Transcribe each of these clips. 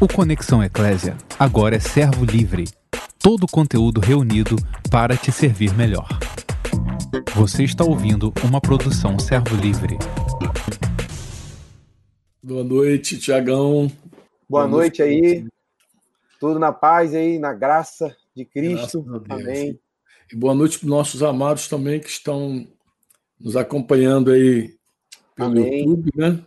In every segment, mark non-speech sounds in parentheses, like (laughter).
O Conexão Eclésia agora é servo livre. Todo o conteúdo reunido para te servir melhor. Você está ouvindo uma produção servo livre. Boa noite, Tiagão. Boa, Boa noite, noite aí. Tudo na paz aí, na graça de Cristo. Amém. E boa noite para os nossos amados também que estão nos acompanhando aí pelo Amém. YouTube, né?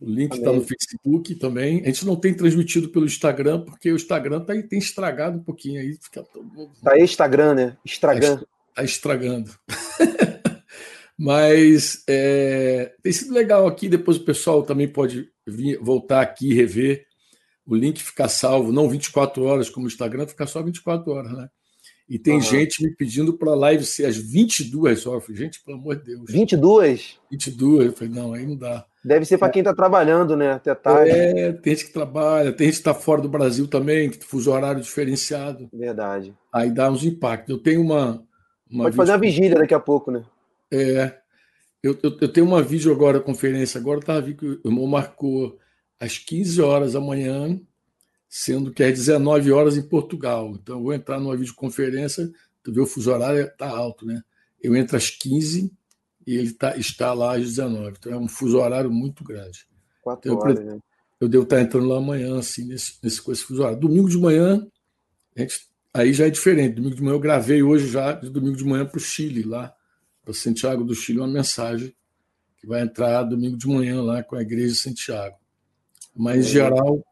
O link está no Facebook também. A gente não tem transmitido pelo Instagram, porque o Instagram tá, tem estragado um pouquinho aí. Fica todo... Tá Instagram, né? Estragando. Está estragando. (laughs) Mas é, tem sido legal aqui. Depois o pessoal também pode vir, voltar aqui e rever. O link ficar salvo, não 24 horas como o Instagram, fica só 24 horas, né? E tem uhum. gente me pedindo para a live ser às 22 horas. Gente, pelo amor de Deus. 22? 22. Eu falei, não, aí não dá. Deve ser para quem está trabalhando, né? Até tarde. É, tem gente que trabalha, tem gente que está fora do Brasil também, que fuso horário diferenciado. Verdade. Aí dá uns impactos. Eu tenho uma. uma Pode fazer uma vigília daqui a pouco, né? É. Eu, eu, eu tenho uma vídeo agora, conferência agora, tá vi que o irmão marcou às 15 horas da manhã, sendo que é 19 horas em Portugal. Então, eu vou entrar numa videoconferência, tu vê o fuso horário está alto, né? Eu entro às 15 e ele tá, está lá às 19. Então, é um fuso horário muito grande. Quatro então, horas, eu, né? eu devo estar entrando lá amanhã, assim, nesse, nesse, com esse fuso horário. Domingo de manhã, gente, aí já é diferente. Domingo de manhã eu gravei hoje já, de domingo de manhã para o Chile, lá, para Santiago do Chile, uma mensagem que vai entrar domingo de manhã lá com a Igreja de Santiago. Mas, em geral,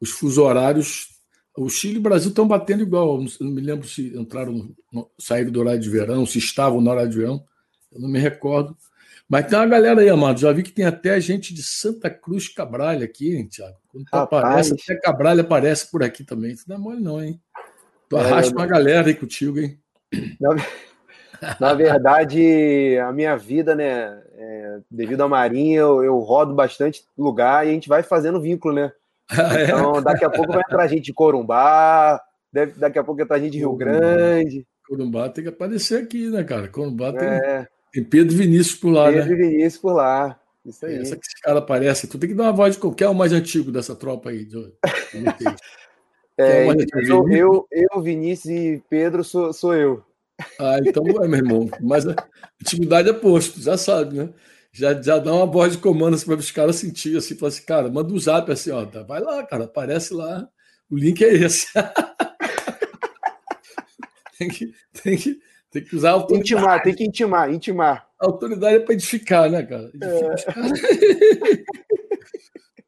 os fusos horários. O Chile e o Brasil estão batendo igual. Não me lembro se entraram, saíram do horário de verão, se estavam no horário de verão. Eu não me recordo. Mas tem uma galera aí, amado. Já vi que tem até gente de Santa Cruz Cabralha aqui, hein, Tiago? Quando tu aparece, até Cabralha aparece por aqui também. Isso não é mole, não, hein? Tu é, arrasta uma galera aí contigo, hein? Na, (laughs) na verdade, a minha vida, né? É, devido à Marinha, eu, eu rodo bastante lugar e a gente vai fazendo vínculo, né? (laughs) Ah, é? Então, daqui a pouco vai entrar gente de Corumbá, deve, daqui a pouco entrar gente de Rio Grande. Corumbá tem que aparecer aqui, né, cara? Corumbá tem, é. Tem Pedro Vinícius por lá, Pedro né? Pedro Vinícius por lá. Isso aí. Essa que esse cara aparece. Tu tem que dar uma voz de qualquer um mais antigo dessa tropa aí. De... (laughs) é, é eu, eu, eu, Vinícius e Pedro sou, sou eu. Ah, então é, meu irmão. Mas a atividade é posto, já sabe, né? já, já dá uma voz de comando assim, para os caras sentir assim, falar assim, cara, manda um zap assim, ó, tá, vai lá, cara, aparece lá, o link é esse. (laughs) tem, que, tem, que, tem que usar a autoridade. Intimar, tem que intimar, intimar. A autoridade é para edificar, né, cara? É. (laughs)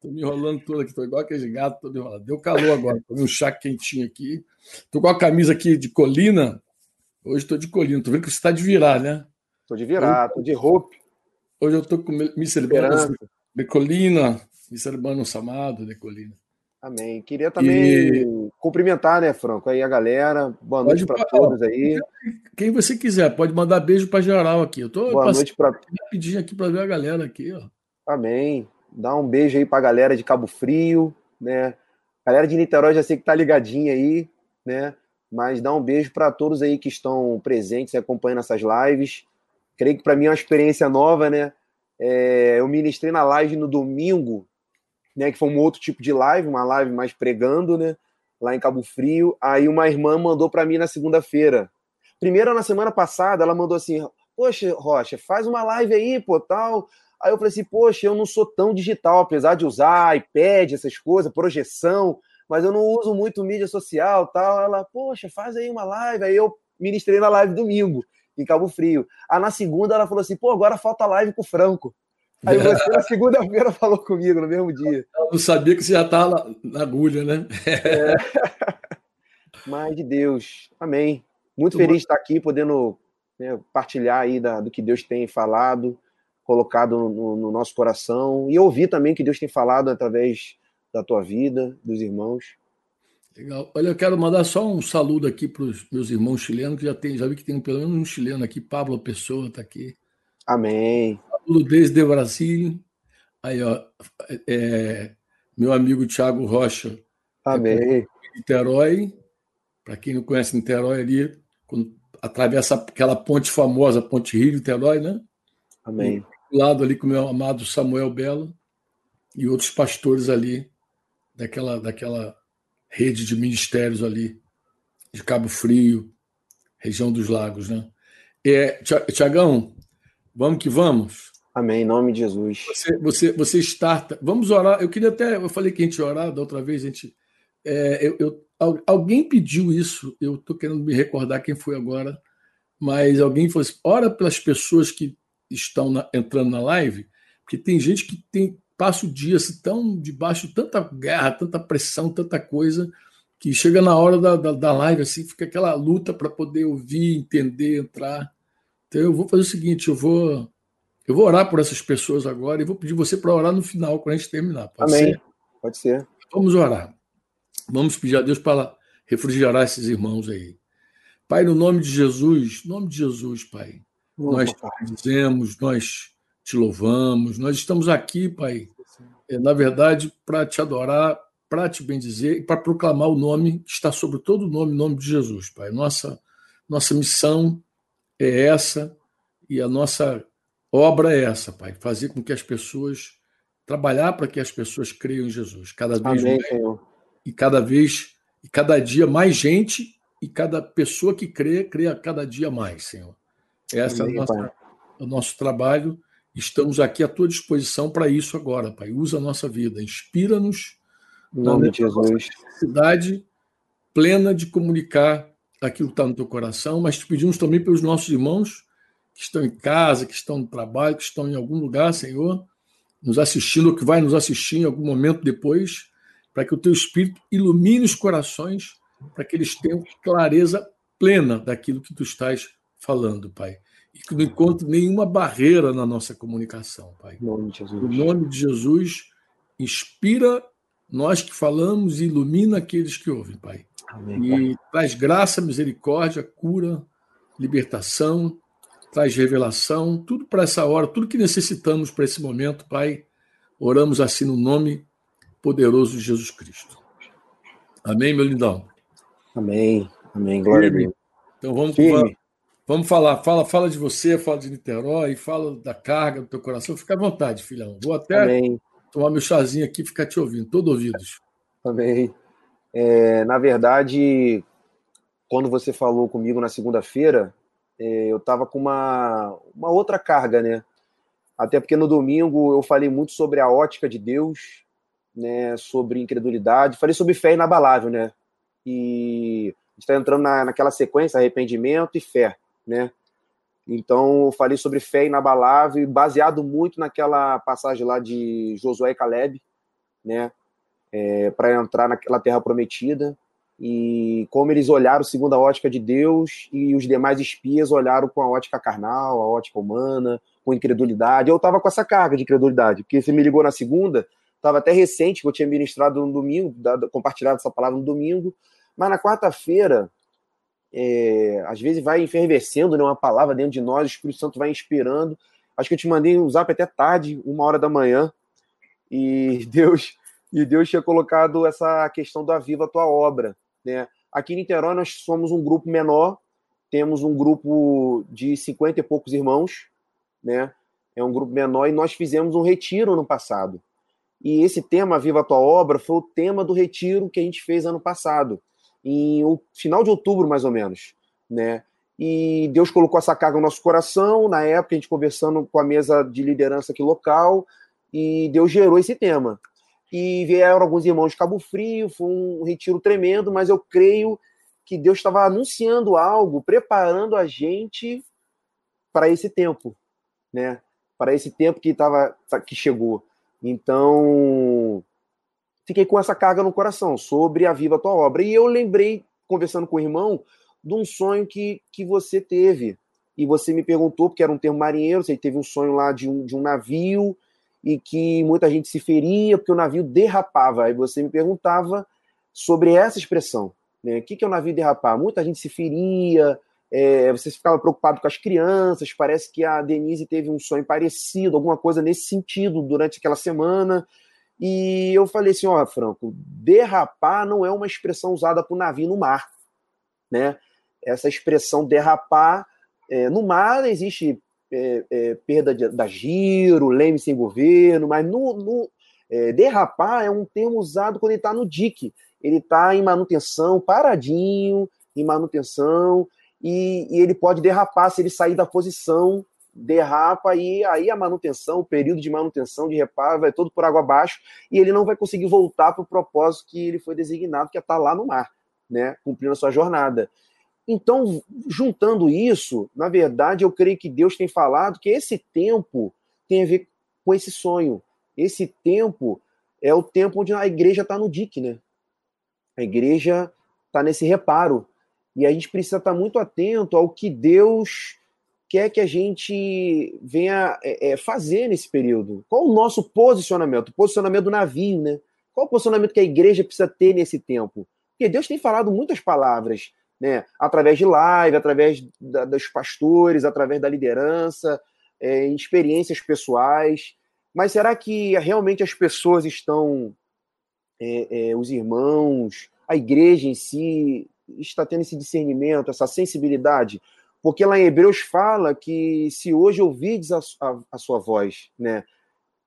tô me enrolando todo aqui, tô igual aquele gato, tô me enrolando. Deu calor agora, tomei um chá quentinho aqui. Tô com a camisa aqui de colina. Hoje tô de colina, tô vendo que você está de virar, né? Tô de virar, tô de roupa. Hoje eu estou com me celebrando de colina, me celebrando chamado de colina. Amém. Queria também e... cumprimentar, né, Franco, aí a galera. Boa noite para todos aí. Quem você quiser, pode mandar beijo para geral aqui. Eu tô Boa noite para pedir aqui para ver a galera aqui, ó. Amém. Dá um beijo aí para a galera de Cabo Frio, né? Galera de Niterói já sei que tá ligadinha aí, né? Mas dá um beijo para todos aí que estão presentes e acompanhando essas lives. Creio que para mim é uma experiência nova, né? É, eu ministrei na live no domingo, né? Que foi um outro tipo de live, uma live mais pregando, né? Lá em Cabo Frio. Aí uma irmã mandou para mim na segunda-feira. Primeiro, na semana passada, ela mandou assim: Poxa, Rocha, faz uma live aí, pô, tal. Aí eu falei assim: Poxa, eu não sou tão digital, apesar de usar iPad, essas coisas, projeção, mas eu não uso muito mídia social, tal. Ela, Poxa, faz aí uma live. Aí eu ministrei na live domingo em Cabo Frio. Aí na segunda ela falou assim: pô, agora falta live com o Franco. Aí você na segunda-feira falou comigo no mesmo dia. Eu não sabia que você já estava na agulha, né? É. (laughs) Mas de Deus. Amém. Muito, Muito feliz bom. de estar aqui, podendo né, partilhar aí da, do que Deus tem falado, colocado no, no, nosso coração, e ouvir também que Deus tem falado através da tua vida, dos irmãos. Legal. Olha, eu quero mandar só um saludo aqui para os meus irmãos chilenos, que já tem, já vi que tem pelo menos um chileno aqui, Pablo Pessoa está aqui. Amém. Desde Brasil. Aí, ó, é, meu amigo Tiago Rocha. Amém. É Niterói. Para quem não conhece Niterói ali, quando atravessa aquela ponte famosa, Ponte Rio Niterói, né? Amém. Do lado ali com meu amado Samuel Belo e outros pastores ali daquela, daquela rede de ministérios ali, de Cabo Frio, região dos lagos, né? É, Tiagão, vamos que vamos. Amém, em nome de Jesus. Você, você, você starta. Vamos orar. Eu queria até. Eu falei que a gente orar da outra vez, a gente. É, eu, eu, alguém pediu isso, eu estou querendo me recordar quem foi agora, mas alguém falou assim: ora pelas pessoas que estão na, entrando na live, porque tem gente que tem passa o dia assim, tão debaixo de tanta guerra, tanta pressão, tanta coisa, que chega na hora da, da, da live, assim, fica aquela luta para poder ouvir, entender, entrar. Então eu vou fazer o seguinte: eu vou eu vou orar por essas pessoas agora e vou pedir você para orar no final, quando a gente terminar. Pode Amém. Ser? Pode ser. Vamos orar. Vamos pedir a Deus para refrigerar esses irmãos aí. Pai, no nome de Jesus, nome de Jesus, Pai, nós te dizemos, nós te louvamos, nós estamos aqui, Pai, é, na verdade, para te adorar, para te bendizer e para proclamar o nome que está sobre todo o nome, nome de Jesus, Pai. Nossa, nossa missão é essa e a nossa obra é essa, Pai, fazer com que as pessoas trabalhar para que as pessoas creiam em Jesus, cada vez Amém, mais Senhor. e cada vez e cada dia mais gente e cada pessoa que crê, crê cada dia mais, Senhor. Essa Amém, é nossa, o nosso trabalho. Estamos aqui à tua disposição para isso agora, Pai. Usa a nossa vida, inspira-nos na necessidade plena de comunicar aquilo que está no teu coração, mas te pedimos também pelos nossos irmãos que estão em casa, que estão no trabalho, que estão em algum lugar, Senhor, nos assistindo, ou que vai nos assistir em algum momento depois, para que o teu Espírito ilumine os corações, para que eles tenham clareza plena daquilo que tu estás falando, Pai. E que não encontre nenhuma barreira na nossa comunicação, Pai. Em nome de Jesus. No nome de Jesus, inspira nós que falamos e ilumina aqueles que ouvem, Pai. Amém, e traz graça, misericórdia, cura, libertação, traz revelação, tudo para essa hora, tudo que necessitamos para esse momento, Pai. Oramos assim no nome poderoso de Jesus Cristo. Amém, meu lindão? Amém. Amém. Glória a Deus. Então vamos, vamos, vamos falar. Fala, fala de você, fala de Niterói, fala da carga do teu coração. Fica à vontade, filhão. Vou até Amém. tomar meu chazinho aqui e ficar te ouvindo, todo ouvidos. Amém. É, na verdade, quando você falou comigo na segunda-feira, eu estava com uma, uma outra carga, né? Até porque no domingo eu falei muito sobre a ótica de Deus, né? Sobre incredulidade, falei sobre fé inabalável, né? E está entrando na, naquela sequência arrependimento e fé, né? Então eu falei sobre fé inabalável, baseado muito naquela passagem lá de Josué e Caleb, né? É, para entrar naquela terra prometida e como eles olharam segundo a ótica de Deus e os demais espias olharam com a ótica carnal, a ótica humana, com incredulidade. Eu estava com essa carga de incredulidade, porque você me ligou na segunda, estava até recente, que eu tinha ministrado no domingo, compartilhado essa palavra no domingo, mas na quarta-feira, é, às vezes vai enfervescendo né, uma palavra dentro de nós, o Espírito Santo vai inspirando. Acho que eu te mandei um zap até tarde, uma hora da manhã, e (laughs) Deus e Deus tinha colocado essa questão do Aviva a tua obra. Né? Aqui em Niterói nós somos um grupo menor, temos um grupo de 50 e poucos irmãos, né? É um grupo menor e nós fizemos um retiro no passado. E esse tema, Viva a Tua Obra, foi o tema do retiro que a gente fez ano passado, em final de outubro, mais ou menos, né? E Deus colocou essa carga no nosso coração, na época a gente conversando com a mesa de liderança aqui local, e Deus gerou esse tema e vieram alguns irmãos de Cabo Frio, foi um retiro tremendo, mas eu creio que Deus estava anunciando algo, preparando a gente para esse tempo, né? Para esse tempo que tava, que chegou. Então, fiquei com essa carga no coração sobre a viva tua obra. E eu lembrei, conversando com o irmão, de um sonho que, que você teve. E você me perguntou, porque era um termo marinheiro, você teve um sonho lá de um, de um navio e que muita gente se feria porque o navio derrapava. Aí você me perguntava sobre essa expressão. Né? O que é o navio derrapar? Muita gente se feria, é, você ficava preocupado com as crianças. Parece que a Denise teve um sonho parecido, alguma coisa nesse sentido durante aquela semana. E eu falei assim: ó, Franco, derrapar não é uma expressão usada para o navio no mar. Né? Essa expressão derrapar, é, no mar existe é, é, perda de, da giro, leme sem governo, mas no, no, É, derrapar é um termo usado quando ele está no dique. Ele está em manutenção, paradinho, em manutenção, e, e, ele pode derrapar se ele sair da posição, derrapa e aí a manutenção, o período de manutenção, de reparo, vai todo por água abaixo e ele não vai conseguir voltar para o propósito que ele foi designado, que é estar tá lá no mar, né, cumprindo a sua jornada. Então, juntando isso, na verdade, eu creio que Deus tem falado que esse tempo tem a ver com esse sonho. Esse tempo é o tempo onde a igreja está no dique, né? A igreja está nesse reparo. E a gente precisa estar tá muito atento ao que Deus quer que a gente venha é, é, fazer nesse período. Qual o nosso posicionamento? O posicionamento do navio, né? Qual o posicionamento que a igreja precisa ter nesse tempo? Porque Deus tem falado muitas palavras, né? Através de live, através da, dos pastores, através da liderança, é, experiências pessoais. Mas será que realmente as pessoas estão, é, é, os irmãos, a igreja em si, está tendo esse discernimento, essa sensibilidade? Porque lá em Hebreus fala que se hoje ouvides a, a, a sua voz, né?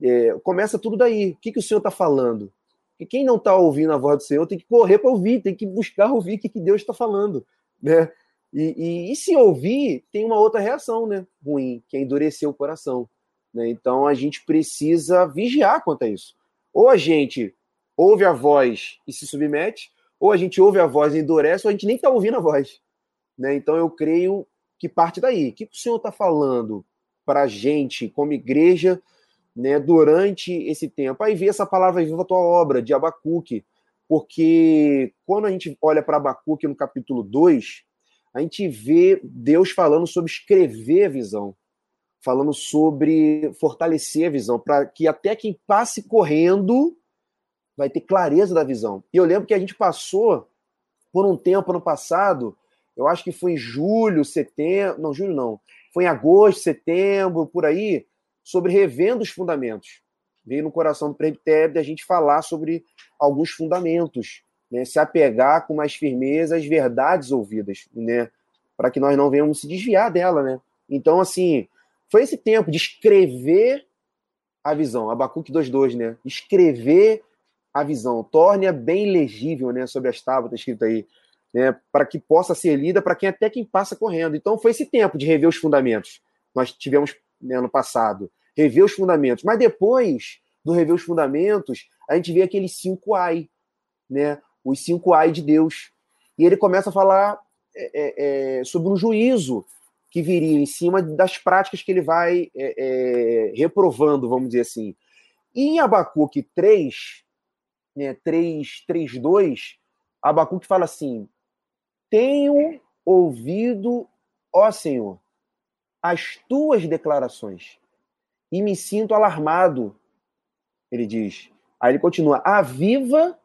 É, começa tudo daí. O que, que o Senhor está falando? E quem não está ouvindo a voz do Senhor tem que correr para ouvir, tem que buscar ouvir o que, que Deus está falando, né? E, e, e, se ouvir, tem uma outra reação, né? Ruim, que é endurecer o coração. Né? Então a gente precisa vigiar quanto a isso. Ou a gente ouve a voz e se submete, ou a gente ouve a voz e endurece, ou a gente nem está ouvindo a voz. Né? Então eu creio que parte daí. O que o Senhor está falando para a gente, como igreja, né, durante esse tempo. Aí vê essa palavra viva a tua obra, de Abacuque, porque quando a gente olha para Abacuque no capítulo 2, a gente vê Deus falando sobre escrever a visão, falando sobre fortalecer a visão, para que até quem passe correndo vai ter clareza da visão. E eu lembro que a gente passou por um tempo no passado, eu acho que foi em julho, setembro, não, julho não, foi em agosto, setembro, por aí, sobre revendo os fundamentos. Veio no coração do presbitério a gente falar sobre alguns fundamentos, né? se apegar com mais firmeza às verdades ouvidas, né? para que nós não venhamos se desviar dela. Né? Então, assim, foi esse tempo de escrever a visão, Abacuque 2.2, né? Escrever a visão, torne-a bem legível, né? Sobre as tábuas, está escrito aí, né? Para que possa ser lida para quem até quem passa correndo. Então foi esse tempo de rever os fundamentos. Nós tivemos né, ano passado, rever os fundamentos. Mas depois do rever os fundamentos, a gente vê aqueles cinco ai, né? Os cinco ai de Deus. E ele começa a falar é, é, é, sobre um juízo que viria em cima das práticas que ele vai é, é, reprovando, vamos dizer assim. E em Abacuque 3, né, 3, 3, 2, Abacuque fala assim: Tenho ouvido, ó Senhor, as tuas declarações e me sinto alarmado. Ele diz. Aí ele continua: Aviva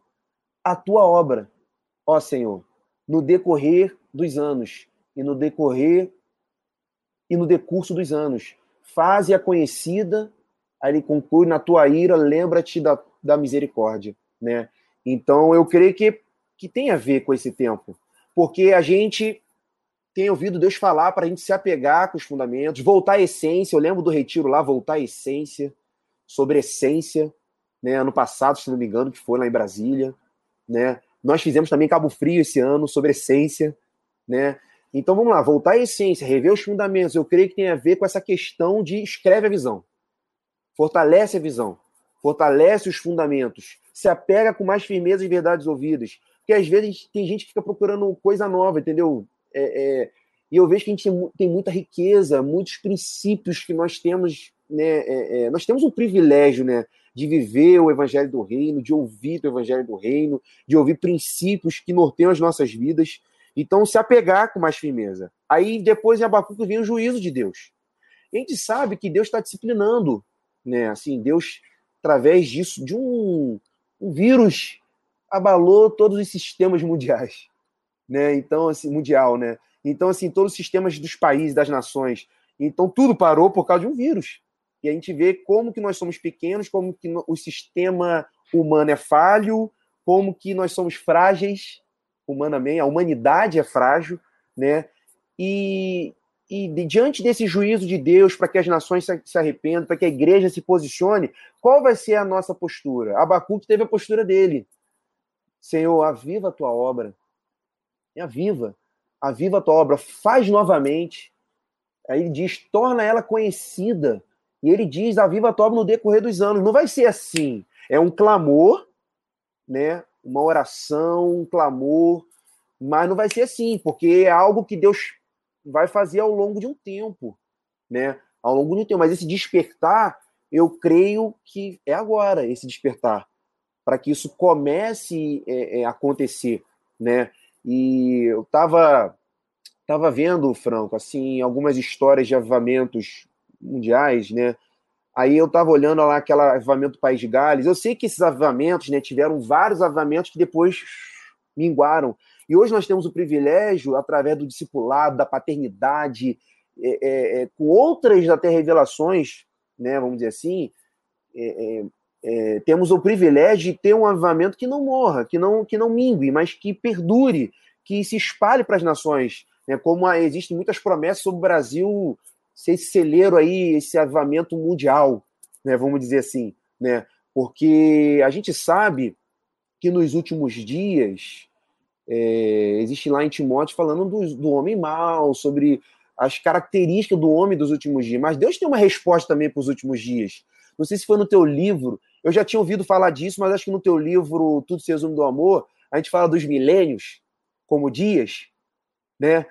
a tua obra, ó Senhor, no decorrer dos anos e no decorrer e no decurso dos anos. Faze-a conhecida, aí ele conclui, na tua ira, lembra-te da, da misericórdia, né? Então, eu creio que, que tem a ver com esse tempo, porque a gente tem ouvido Deus falar para a gente se apegar com os fundamentos, voltar à essência. Eu lembro do retiro lá, voltar à essência, sobre essência, né? Ano passado, se não me engano, que foi lá em Brasília, né? Nós fizemos também Cabo Frio esse ano sobre essência, né? Então vamos lá, voltar à essência, rever os fundamentos. Eu creio que tem a ver com essa questão de escreve a visão, fortalece a visão, fortalece os fundamentos, se apega com mais firmeza às verdades ouvidas. Porque às vezes tem gente que fica procurando coisa nova, entendeu? É, é, e eu vejo que a gente tem, muita riqueza, muitos princípios que nós temos, né? É, é, nós temos um privilégio, né? De viver o Evangelho do Reino, de ouvir o Evangelho do Reino, de ouvir princípios que norteiam as nossas vidas. Então, se apegar com mais firmeza. Aí, depois em Abacuque vem o juízo de Deus. a gente sabe que Deus está disciplinando, né? Assim, Deus, através disso, de um, um vírus, abalou todos os sistemas mundiais né? Então, assim, mundial, né? Então, assim, todos os sistemas dos países, das nações. Então, tudo parou por causa de um vírus. E a gente vê como que nós somos pequenos, como que o sistema humano é falho, como que nós somos frágeis humanamente, a humanidade é frágil, né? E, e diante desse juízo de Deus, para que as nações se arrependam, para que a igreja se posicione, qual vai ser a nossa postura? Abacuque teve a postura dele. Senhor, aviva a tua obra. E aviva. Aviva a tua obra. Faz novamente. Aí ele diz, torna ela conhecida. E ele diz, aviva a tua obra no decorrer dos anos. Não vai ser assim. É um clamor, né? Uma oração, um clamor, mas não vai ser assim, porque é algo que Deus vai fazer ao longo de um tempo, né? Ao longo de um tempo. Mas esse despertar, eu creio que é agora esse despertar, para que isso comece a é, é, acontecer, né? E eu estava tava vendo, Franco, assim, algumas histórias de avivamentos mundiais, né? Aí eu estava olhando lá aquele avivamento do País de Gales. Eu sei que esses avivamentos, né, tiveram vários avivamentos que depois minguaram. E hoje nós temos o privilégio, através do discipulado, da paternidade, é, é, é, com outras até revelações, né, vamos dizer assim, é, temos o privilégio de ter um avivamento que não morra, que não, que não mingue, mas que perdure, que se espalhe para as nações. Né, como há, existem muitas promessas sobre o Brasil ser esse celeiro aí, esse avivamento mundial, né, vamos dizer assim, né, porque a gente sabe que nos últimos dias é, existe lá em Timóteo falando do, do homem mau, sobre as características do homem dos últimos dias. Mas Deus tem uma resposta também para os últimos dias. Não sei se foi no teu livro, eu já tinha ouvido falar disso, mas acho que no teu livro Tudo se resume do amor, a gente fala dos milênios como dias, né?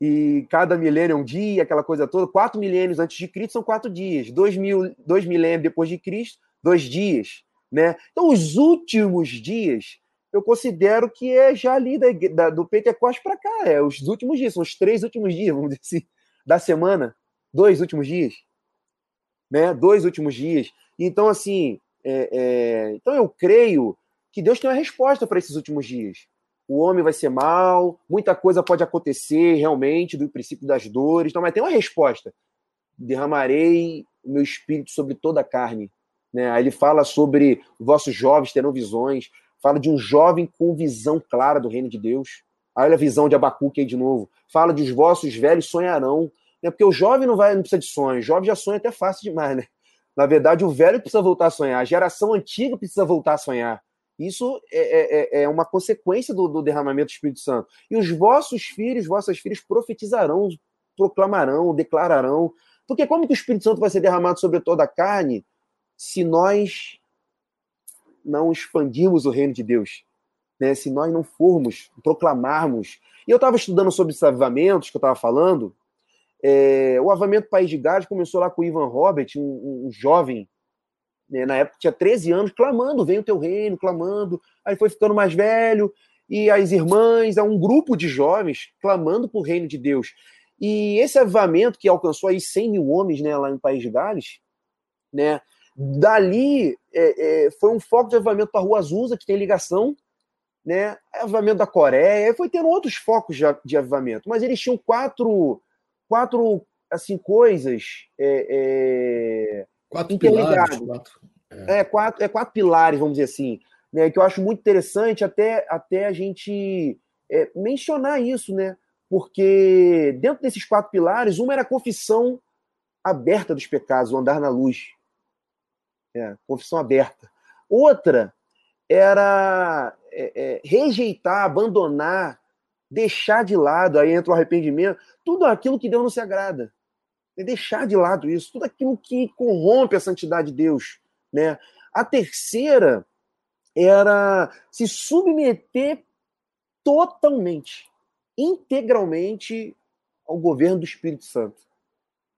E cada milênio é um dia, aquela coisa toda. Quatro milênios antes de Cristo são quatro dias. Dois, mil, dois milênios depois de Cristo, dois dias, né? Então, os últimos dias eu considero que é já ali da, da, do Pentecostes para cá, é os últimos dias, são os três últimos dias, vamos dizer assim, da semana, dois últimos dias, né? Dois últimos dias. Então, assim, é, é, então eu creio que Deus tem uma resposta para esses últimos dias. O homem vai ser mal, muita coisa pode acontecer realmente do princípio das dores, então, mas tem uma resposta. Derramarei o meu espírito sobre toda a carne. Né? Aí ele fala sobre vossos jovens terão visões, fala de um jovem com visão clara do reino de Deus. Olha a visão de Abacuque aí de novo. Fala de os vossos velhos sonharão. Né? Porque o jovem não, vai, não precisa de sonho. O jovem já sonha até fácil demais, né? Na verdade, o velho precisa voltar a sonhar. A geração antiga precisa voltar a sonhar. Isso é, é, é uma consequência do, do, derramamento do Espírito Santo. E os vossos filhos, vossas filhas profetizarão, proclamarão, declararão. Porque como que o Espírito Santo vai ser derramado sobre toda a carne se nós não expandirmos o reino de Deus, né? se nós não formos, proclamarmos. E eu estava estudando sobre esses avivamentos que eu estava falando. É, o avivamento País de Gales começou lá com o Ivan Robert, um, um jovem, né? na época tinha 13 anos, clamando: vem o teu reino, clamando. Aí foi ficando mais velho, e as irmãs, um grupo de jovens clamando por reino de Deus. E esse avivamento que alcançou aí 100 mil homens né, lá no País de Gales, né, Dali é, é, foi um foco de avivamento para a Rua Azusa, que tem ligação, né? Avivamento da Coreia, foi tendo outros focos de avivamento, mas eles tinham quatro, quatro assim, coisas é, é quatro pilares. Quatro, é. é. quatro, é quatro pilares, vamos dizer assim, né? Que eu acho muito interessante até, até a gente é, mencionar isso, né? Porque dentro desses quatro pilares, uma era a confissão aberta dos pecados, o andar na luz. É, confissão aberta. Outra era é, rejeitar, abandonar, deixar de lado, aí entra o arrependimento, tudo aquilo que Deus não se agrada. É deixar de lado isso, tudo aquilo que corrompe a santidade de Deus. Né? A terceira era se submeter totalmente, integralmente ao governo do Espírito Santo.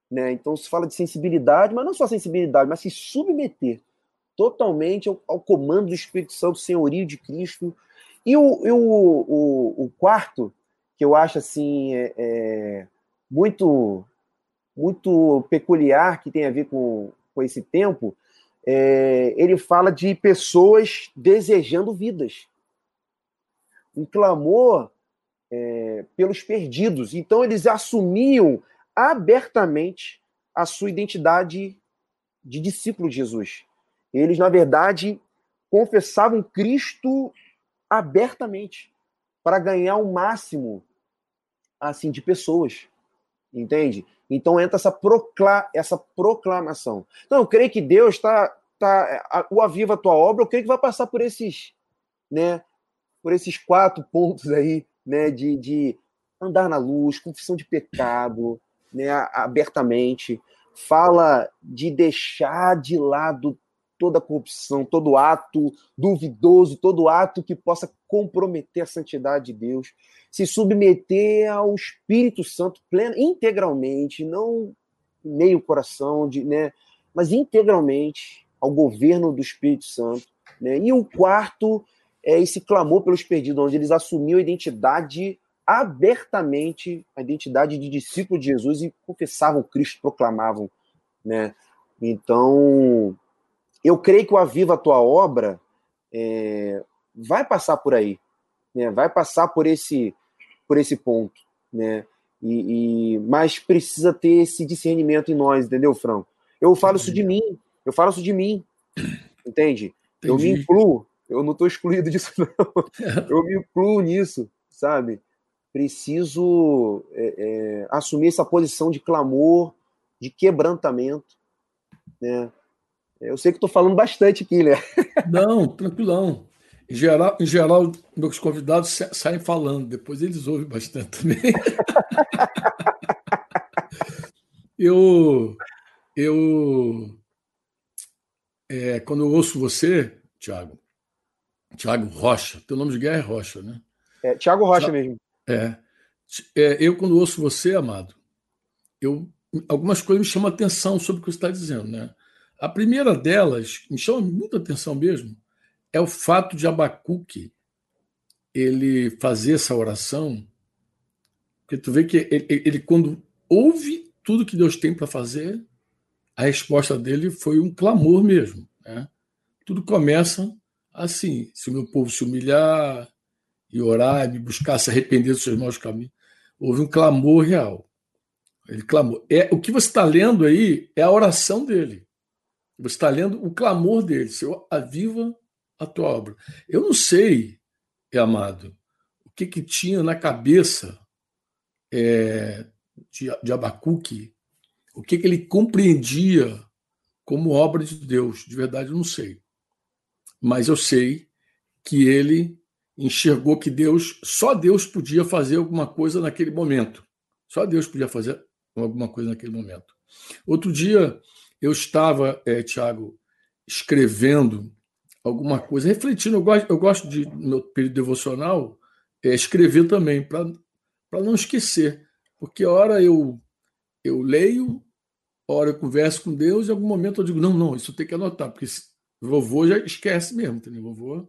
Né? Então se fala de sensibilidade, mas não só sensibilidade, mas se submeter totalmente ao, ao comando do Espírito Santo, senhorio de Cristo. E o, e o, o, o quarto, que eu acho assim é, é, muito muito peculiar, que tem a ver com, com esse tempo, é, ele fala de pessoas desejando vidas. Um clamor é, pelos perdidos. Então, eles assumiam abertamente a sua identidade de discípulo de Jesus. Eles, na verdade, confessavam Cristo abertamente para ganhar o máximo assim de pessoas. Entende? Então entra essa, procla essa proclamação. Então eu creio que Deus está. Tá, o Aviva a tua obra, eu creio que vai passar por esses, né, por esses quatro pontos aí, né, de, de andar na luz, confissão de pecado, né, abertamente, fala de deixar de lado toda corrupção, todo ato duvidoso, todo ato que possa comprometer a santidade de Deus, se submeter ao Espírito Santo pleno, integralmente, não meio coração, de, né, mas integralmente ao governo do Espírito Santo. Né? E o quarto é esse clamor pelos perdidos, onde eles assumiam a identidade abertamente, a identidade de discípulo de Jesus e confessavam Cristo, proclamavam. Né? Então, eu creio que o Aviva a Tua Obra é, vai passar por aí, né? vai passar por esse, por esse ponto. Né? E, e, mas precisa ter esse discernimento em nós, entendeu, Franco? Eu falo isso de mim, eu falo isso de mim, entende? Entendi. Eu me incluo, eu não estou excluído disso, (laughs) não. (laughs) Eu me incluo nisso, sabe? Preciso é, é, assumir essa posição de clamor, de quebrantamento, né? Eu sei que estou falando bastante aqui, né? Não, tranquilão. Em geral, em geral, meus convidados saem falando, depois eles ouvem bastante também. (laughs) eu, eu é, quando eu ouço você, Tiago, Tiago Rocha, teu nome de guerra é Rocha, né? É, Tiago Rocha mesmo. É, é, eu quando ouço você, amado, eu algumas coisas me chamam a atenção sobre o que você está dizendo, né? A primeira delas, me chama muita atenção mesmo, é o fato de Abacuque ele fazer essa oração, porque tu vê que ele, ele quando ouve tudo que Deus tem para fazer, a resposta dele foi um clamor mesmo. Né? Tudo começa assim: se o meu povo se humilhar e orar, e me buscar, se arrepender dos seus maus caminhos, houve um clamor real. Ele clamou. É, o que você está lendo aí é a oração dele. Você está lendo o clamor dele, Senhor, aviva a tua obra. Eu não sei, amado, o que, que tinha na cabeça é, de, de Abacuque, o que, que ele compreendia como obra de Deus. De verdade, eu não sei. Mas eu sei que ele enxergou que Deus, só Deus podia fazer alguma coisa naquele momento. Só Deus podia fazer alguma coisa naquele momento. Outro dia, eu estava, é, Tiago, escrevendo alguma coisa, refletindo. Eu gosto, eu gosto de, no meu período devocional, é, escrever também, para não esquecer. Porque a hora eu, eu leio, a hora eu converso com Deus, e em algum momento eu digo: não, não, isso tem que anotar, porque vovô já esquece mesmo, entendeu? Vovô,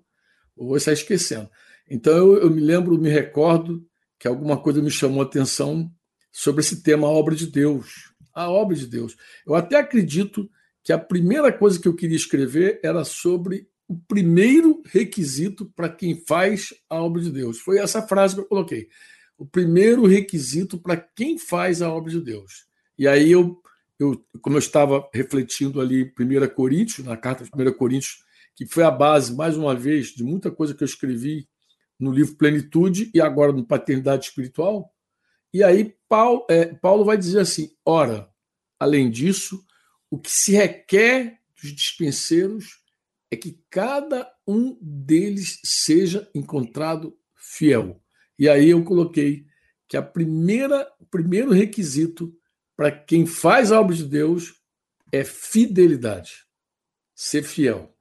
vovô está esquecendo. Então eu, eu me lembro, me recordo que alguma coisa me chamou a atenção sobre esse tema, a obra de Deus a obra de Deus. Eu até acredito que a primeira coisa que eu queria escrever era sobre o primeiro requisito para quem faz a obra de Deus. Foi essa frase que eu coloquei. O primeiro requisito para quem faz a obra de Deus. E aí eu, eu como eu estava refletindo ali 1 Coríntios, na carta de 1 Coríntios, que foi a base, mais uma vez, de muita coisa que eu escrevi no livro Plenitude e agora no Paternidade Espiritual, e aí Paulo, é, Paulo vai dizer assim: ora, além disso, o que se requer dos dispenseiros é que cada um deles seja encontrado fiel. E aí eu coloquei que a primeira, o primeiro requisito para quem faz a obra de Deus é fidelidade. Ser fiel.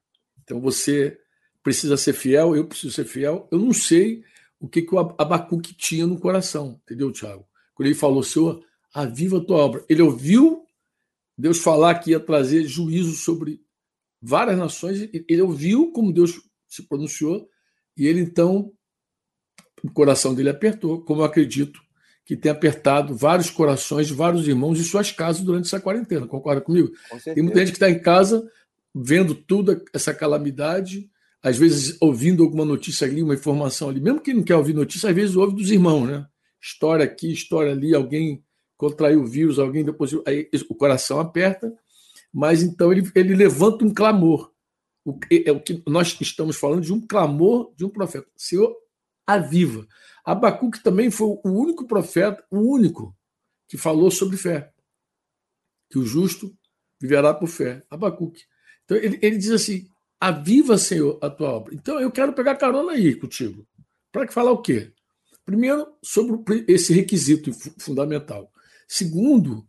Então você precisa ser fiel, eu preciso ser fiel. Eu não sei o que, que o Abacuque tinha no coração, entendeu, Tiago? Quando ele falou, Senhor, aviva a tua obra. Ele ouviu Deus falar que ia trazer juízo sobre várias nações, ele ouviu como Deus se pronunciou, e ele então, o coração dele apertou, como eu acredito que tem apertado vários corações de vários irmãos em suas casas durante essa quarentena. Concorda comigo? Com tem muita gente que está em casa vendo toda essa calamidade, às vezes ouvindo alguma notícia ali, uma informação ali, mesmo quem não quer ouvir notícia, às vezes ouve dos irmãos, né? História aqui, história ali, alguém contraiu o vírus, alguém depois. Aí o coração aperta, mas então ele, ele levanta um clamor. O, é o que nós estamos falando de um clamor de um profeta. Senhor, aviva. Abacuque também foi o único profeta, o único, que falou sobre fé. Que o justo viverá por fé. Abacuque. Então ele, ele diz assim: aviva, Senhor, a tua obra. Então eu quero pegar carona aí contigo. Para falar o quê? Primeiro, sobre esse requisito fundamental. Segundo,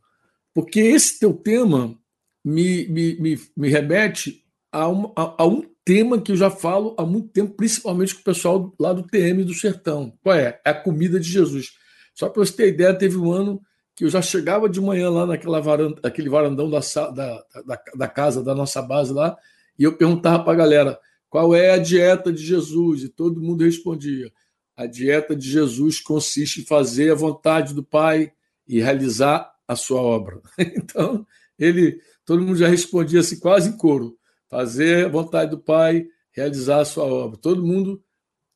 porque esse teu tema me, me, me, me remete a um, a, a um tema que eu já falo há muito tempo, principalmente com o pessoal lá do TM do Sertão. Qual é? É a comida de Jesus. Só para você ter ideia, teve um ano que eu já chegava de manhã lá naquela varanda, aquele varandão da, da, da, da casa da nossa base lá, e eu perguntava para a galera qual é a dieta de Jesus, e todo mundo respondia: a dieta de Jesus consiste em fazer a vontade do Pai e realizar a sua obra. (laughs) Então, ele, todo mundo já respondia assim, quase em coro: fazer a vontade do Pai, realizar a sua obra. Todo mundo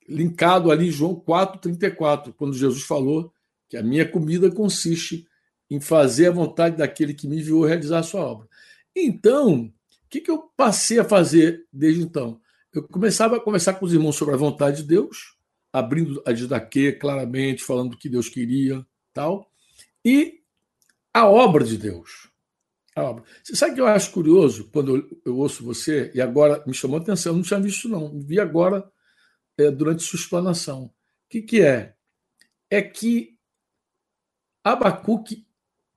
linkado ali em João 4,34, quando Jesus falou que a minha comida consiste em fazer a vontade daquele que me enviou realizar a sua obra. Então, que, que eu passei a fazer desde então? Eu começava a conversar com os irmãos sobre a vontade de Deus, abrindo a Didaquê claramente, falando do que Deus queria, tal, e a obra de Deus. A obra. Você sabe que eu acho curioso quando eu, eu ouço você, e agora me chamou a atenção, eu não tinha visto, não, vi agora é, durante sua explanação. O que, que é? É que Abacuque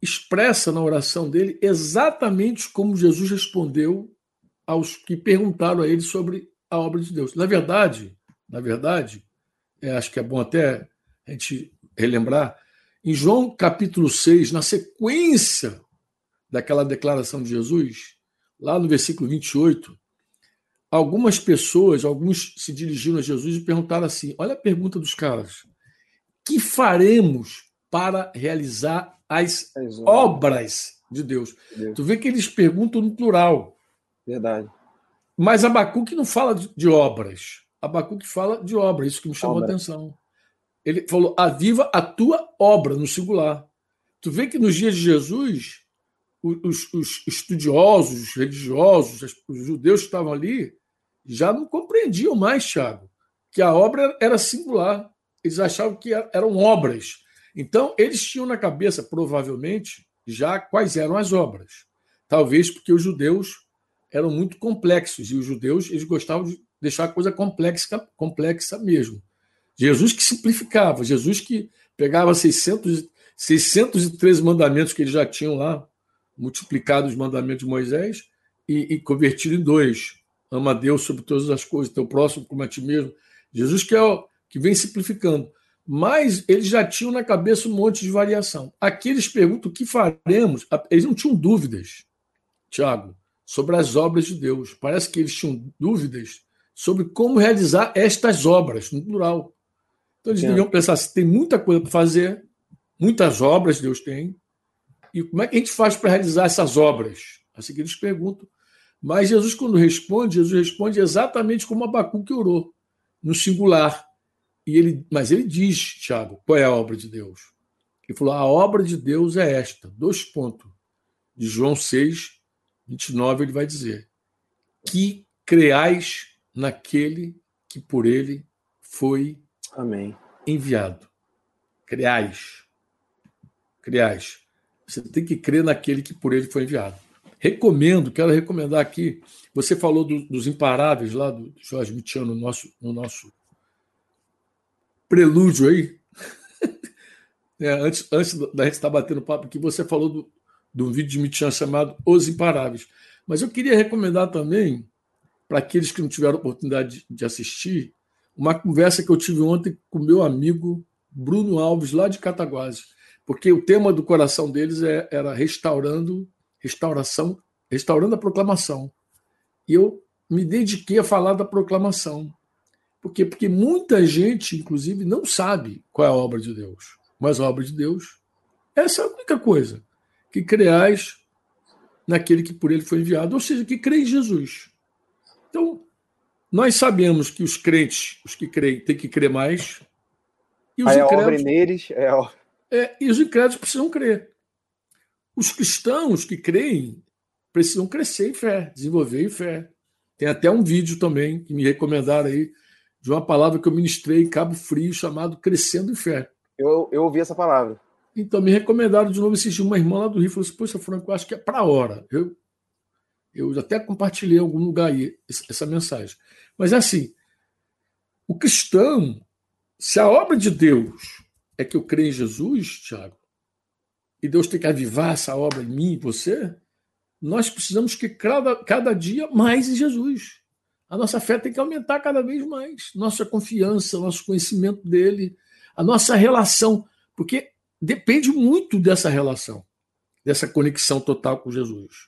expressa na oração dele exatamente como Jesus respondeu aos que perguntaram a ele sobre a obra de Deus. Na verdade, na verdade, é, acho que é bom até a gente relembrar, em João capítulo 6, na sequência daquela declaração de Jesus, lá no versículo 28, algumas pessoas, alguns se dirigiram a Jesus e perguntaram assim: olha a pergunta dos caras. Que faremos para realizar as obras de Deus? Deus. Tu vê que eles perguntam no plural. Verdade. Mas Abacuque não fala de obras. Abacuque fala de obra, isso que me chamou obra. a atenção. Ele falou: aviva a tua obra, no singular. Tu vê que nos dias de Jesus, os, os estudiosos, os religiosos, os judeus que estavam ali, já não compreendiam mais, Tiago, que a obra era singular. Eles achavam que eram obras. Então, eles tinham na cabeça, provavelmente, já quais eram as obras. Talvez porque os judeus eram muito complexos e os judeus eles gostavam de deixar a coisa complexa, complexa mesmo. Jesus que simplificava, Jesus que pegava 600, 613 mandamentos que eles já tinham lá, multiplicado os mandamentos de Moisés e, e convertido em dois. Ama a Deus sobre todas as coisas, teu próximo como a ti mesmo. Jesus que é o que vem simplificando. Mas eles já tinham na cabeça um monte de variação. Aqui eles perguntam o que faremos. Eles não tinham dúvidas, Tiago, sobre as obras de Deus. Parece que eles tinham dúvidas sobre como realizar estas obras, no plural. Então eles é. deviam pensar assim: tem muita coisa para fazer, muitas obras Deus tem, e como é que a gente faz para realizar essas obras? Assim que eles perguntam. Mas Jesus, quando responde, Jesus responde exatamente como Abacuque orou, no singular. E ele, mas ele diz, Tiago, qual é a obra de Deus? Ele falou: a obra de Deus é esta. Dois pontos. De João 6, 29, ele vai dizer: que creais naquele que por ele foi Amém. Enviado. Criais. Criais. Você tem que crer naquele que por ele foi enviado. Recomendo, quero recomendar aqui. Você falou do, dos imparáveis lá do Jorge Mitiano no nosso, no nosso prelúdio aí. (laughs) é, antes, antes da gente estar batendo papo aqui, você falou do, do vídeo de Mitiano chamado Os Imparáveis. Mas eu queria recomendar também, para aqueles que não tiveram oportunidade de assistir, uma conversa que eu tive ontem com meu amigo Bruno Alves, lá de Cataguases, porque o tema do coração deles é, era restaurando, restauração, restaurando a proclamação. E eu me dediquei a falar da proclamação. Por quê? Porque muita gente, inclusive, não sabe qual é a obra de Deus. Mas a obra de Deus, essa é a única coisa. Que creais naquele que por ele foi enviado, ou seja, que crê em Jesus. Então, nós sabemos que os crentes, os que creem, têm que crer mais. E os incrédulos, neles é... é... E os incrédulos precisam crer. Os cristãos que creem precisam crescer em fé, desenvolver em fé. Tem até um vídeo também que me recomendaram aí de uma palavra que eu ministrei em Cabo Frio chamado Crescendo em Fé. Eu, eu ouvi essa palavra. Então, me recomendaram de novo assistir uma irmã lá do Rio. Falou assim: Poxa, Franco, eu acho que é para a hora. Eu, eu até compartilhei em algum lugar aí essa mensagem. Mas é assim: o cristão, se a obra de Deus é que eu creio em Jesus, Tiago, e Deus tem que avivar essa obra em mim e você, nós precisamos que cada, cada dia mais em Jesus. A nossa fé tem que aumentar cada vez mais. Nossa confiança, nosso conhecimento dele, a nossa relação, porque depende muito dessa relação, dessa conexão total com Jesus.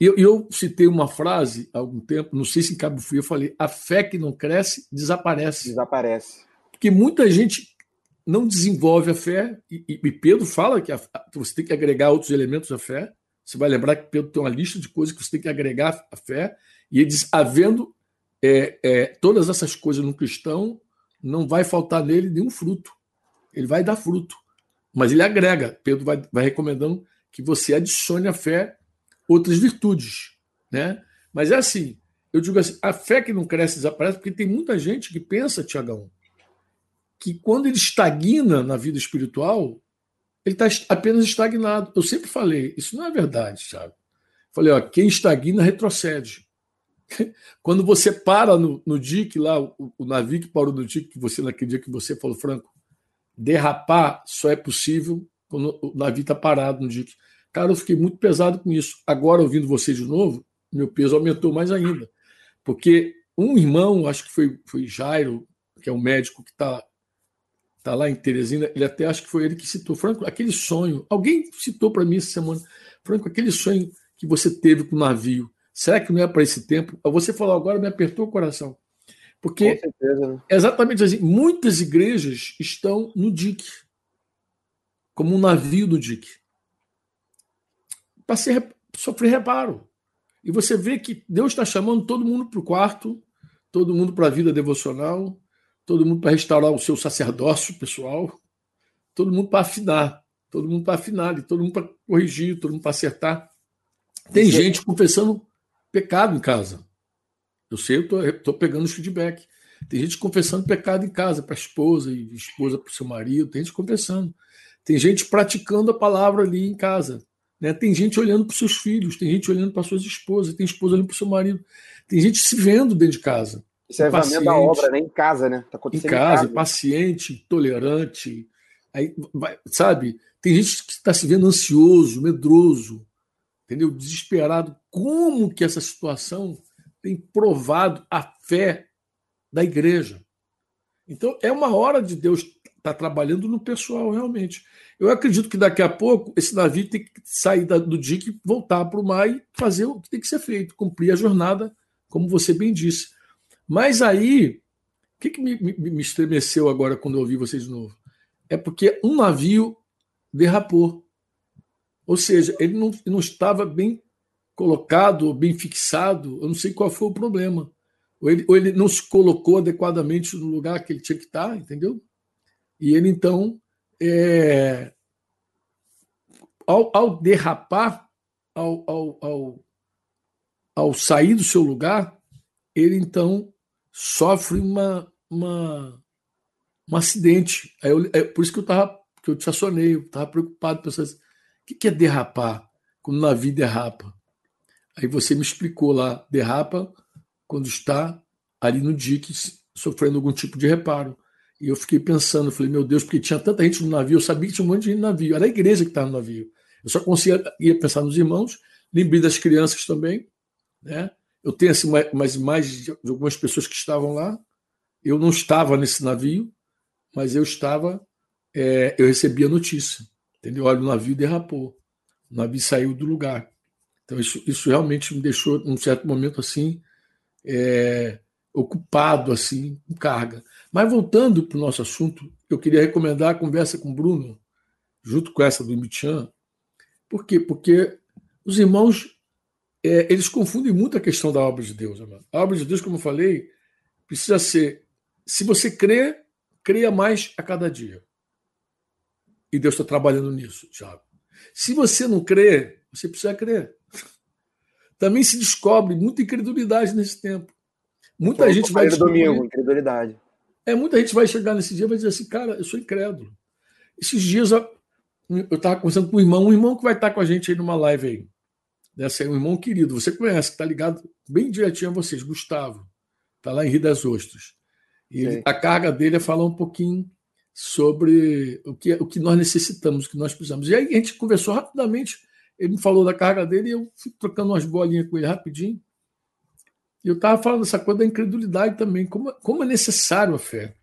E eu, eu, citei uma frase há algum tempo, não sei se em Cabo Frio, eu falei: a fé que não cresce desaparece. Desaparece. Porque muita gente não desenvolve a fé, e, e Pedro fala que, a, que você tem que agregar outros elementos à fé. Você vai lembrar que Pedro tem uma lista de coisas que você tem que agregar à fé, e ele diz: havendo é, é, todas essas coisas no cristão, não vai faltar nele nenhum fruto. Ele vai dar fruto. Mas ele agrega. Pedro vai, vai recomendando que você adicione à fé outras virtudes. Né? Mas é assim, eu digo assim, a fé que não cresce desaparece, porque tem muita gente que pensa, Tiagão, que quando ele estagna na vida espiritual, ele está apenas estagnado. Eu sempre falei, isso não é verdade, Thiago. Falei, ó, quem estagna retrocede. (laughs) Quando você para no, no dique lá, o, o, navio que parou no dique, que você, naquele dia que você falou, Franco, derrapar só é possível quando o navio está parado no dique. Cara, eu fiquei muito pesado com isso. Agora, ouvindo você de novo, meu peso aumentou mais ainda. Porque um irmão, acho que foi, foi Jairo, que é um médico que está tá lá em Teresina, ele até acho que foi ele que citou. Franco, aquele sonho, alguém citou para mim essa semana, Franco, aquele sonho que você teve com o navio, será que não é para esse tempo? Você falou agora, me apertou o coração. Porque certeza, né? exatamente assim, muitas igrejas estão no dique, como um navio do dique para sofrer reparo. E você vê que Deus está chamando todo mundo para o quarto, todo mundo para a vida devocional, todo mundo para restaurar o seu sacerdócio pessoal, todo mundo para afinar, todo mundo para afinar, todo mundo para corrigir, todo mundo para acertar. Tem Sim. gente confessando pecado em casa. Eu sei, eu estou pegando os feedback. Tem gente confessando pecado em casa para a esposa e esposa para o seu marido, tem gente confessando. Tem gente praticando a palavra ali em casa. Né? Tem gente olhando para os seus filhos, tem gente olhando para suas esposas, tem esposa olhando para o seu marido, tem gente se vendo dentro de casa. Isso é paciente, da obra, né? Em casa, né? Tá acontecendo em casa, em casa. paciente, tolerante. Aí, vai, sabe? Tem gente que está se vendo ansioso, medroso, entendeu? Desesperado. Como que essa situação tem provado a fé da igreja? Então, é uma hora de Deus estar tá trabalhando no pessoal, realmente. Eu acredito que daqui a pouco esse navio tem que sair do dique, voltar para o mar e fazer o que tem que ser feito, cumprir a jornada, como você bem disse. Mas aí, o que, que me, me, me estremeceu agora quando eu ouvi vocês de novo? É porque um navio derrapou. Ou seja, ele não, não estava bem colocado, bem fixado, eu não sei qual foi o problema. Ou ele, ou ele não se colocou adequadamente no lugar que ele tinha que estar, entendeu? E ele então é, ao, ao, derrapar, ao, ao, ao, ao, sair do seu lugar, ele então sofre uma, uma, um acidente. Aí eu, é por isso que eu estava que eu te acionei, eu estava preocupado, pensando assim, o que é derrapar? Quando o navio derrapa. Aí você me explicou lá, derrapa quando está ali no dique sofrendo algum tipo de reparo. E eu fiquei pensando, falei, meu Deus, porque tinha tanta gente no navio, eu sabia que tinha um monte de gente no navio, era a igreja que estava no navio. Eu só conseguia ia pensar nos irmãos, lembrei das crianças também, né? Eu tenho assim, umas imagens de algumas pessoas que estavam lá. Eu não estava nesse navio, mas eu estava, é, eu recebi a notícia, entendeu? Olha, o navio derrapou, o navio saiu do lugar. Então isso, isso realmente me deixou, num certo momento assim, é, ocupado assim, com carga. Mas voltando para o nosso assunto, eu queria recomendar a conversa com o Bruno, junto com essa do Michan. Por quê? Porque os irmãos é, eles confundem muito a questão da obra de Deus. Amado. A obra de Deus, como eu falei, precisa ser. Se você crê, creia mais a cada dia. E Deus está trabalhando nisso, Tiago. Se você não crê, você precisa crer. Também se descobre muita incredulidade nesse tempo. Muita gente vai descobrir. domingo, incredulidade. É, muita gente vai chegar nesse dia e vai dizer assim, cara, eu sou incrédulo. Esses dias eu estava conversando com um irmão, um irmão que vai estar com a gente aí numa live aí. Dessa aí, um irmão querido, você conhece, que está ligado bem direitinho a vocês, Gustavo. Está lá em Rio das Ostras. E ele, a carga dele é falar um pouquinho sobre o que, o que nós necessitamos, o que nós precisamos. E aí a gente conversou rapidamente. Ele me falou da carga dele e eu fui trocando umas bolinhas com ele rapidinho. E eu estava falando dessa coisa da incredulidade também, como, como é necessário a fé.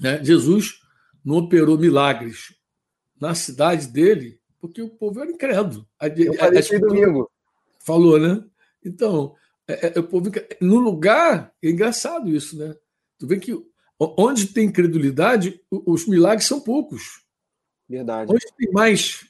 Né? Jesus não operou milagres na cidade dele porque o povo era incrédulo. A, eu falei a, a, domingo. Falou, né? Então, é, é, o povo, no lugar, é engraçado isso, né? Tu vê que onde tem incredulidade, os milagres são poucos. Verdade. Onde tem mais,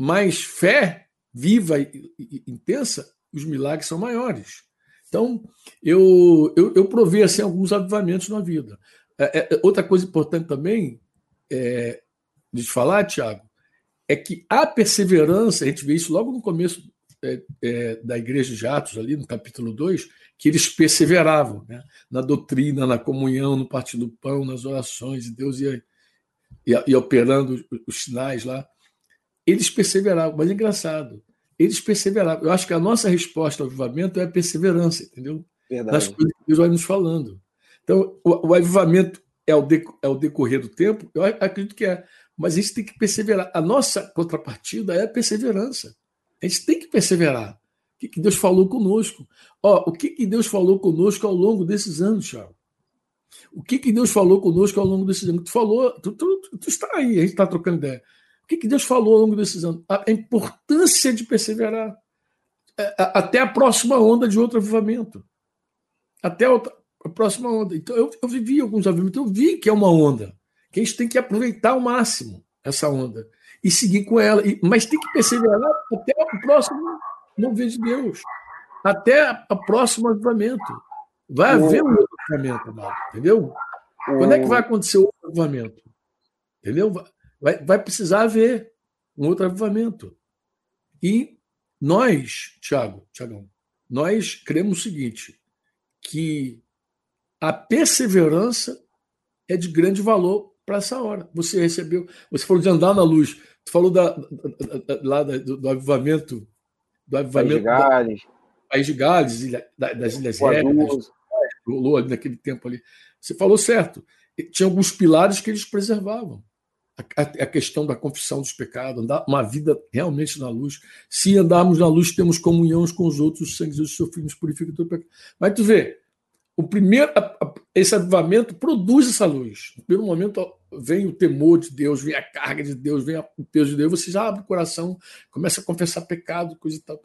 mais fé viva e, e intensa, os milagres são maiores. Então, eu, eu, eu provei assim, alguns avivamentos na vida. É, é, outra coisa importante também é, de falar, Tiago, é que a perseverança, a gente vê isso logo no começo é, é, da igreja de Atos, ali no capítulo 2, que eles perseveravam né? na doutrina, na comunhão, no partir do pão, nas orações, e Deus ia, ia, ia operando os sinais lá. Eles perseveravam, mas é engraçado, eles perseveravam. Eu acho que a nossa resposta ao avivamento é a perseverança, entendeu? Verdade. Nas coisas que Deus vai nos falando. Então, o, o avivamento é o, de, é o decorrer do tempo? Eu acredito que é. Mas a gente tem que perseverar. A nossa contrapartida é a perseverança. A gente tem que perseverar. O que, que Deus falou conosco? Ó, o que, que Deus falou conosco ao longo desses anos, Thiago? O que, que Deus falou conosco ao longo desses anos? Tu falou, tu, tu, tu, tu está aí, a gente está trocando ideia que, que Deus falou ao longo desses anos? A importância de perseverar. É, até a próxima onda de outro avivamento. Até a, próxima onda. Então, eu, eu vivi alguns avivamentos, eu vi que é uma onda, que a gente tem que aproveitar ao máximo essa onda e seguir com ela. E, mas tem que perseverar até o próximo mover de Deus. Até o próximo avivamento. Vai haver um outro avivamento, amado, entendeu? Quando é que vai acontecer o outro avivamento? Entendeu? Vai, vai precisar haver um outro avivamento. E nós, Tiago, Tiagão, nós cremos o seguinte, que a perseverança é de grande valor para essa hora. Você recebeu, você falou de andar na luz, tu falou da, da, da, lá do, do, avivamento, do avivamento País de Gales, País de Gales das Ilhas Hébridas, rolou ali naquele tempo ali. Você falou certo. Tinha alguns pilares que eles preservavam a, a questão da confissão dos pecados, andar uma vida realmente na luz. Se andarmos na luz, temos comunhão com os outros, o sangue de seu filho nos purifica todo pecado. Mas tu vê, o primeiro, esse avivamento produz essa luz. No primeiro momento vem o temor de Deus, vem a carga de Deus, vem o peso de Deus, você já abre o coração, começa a confessar pecado, coisa e tal.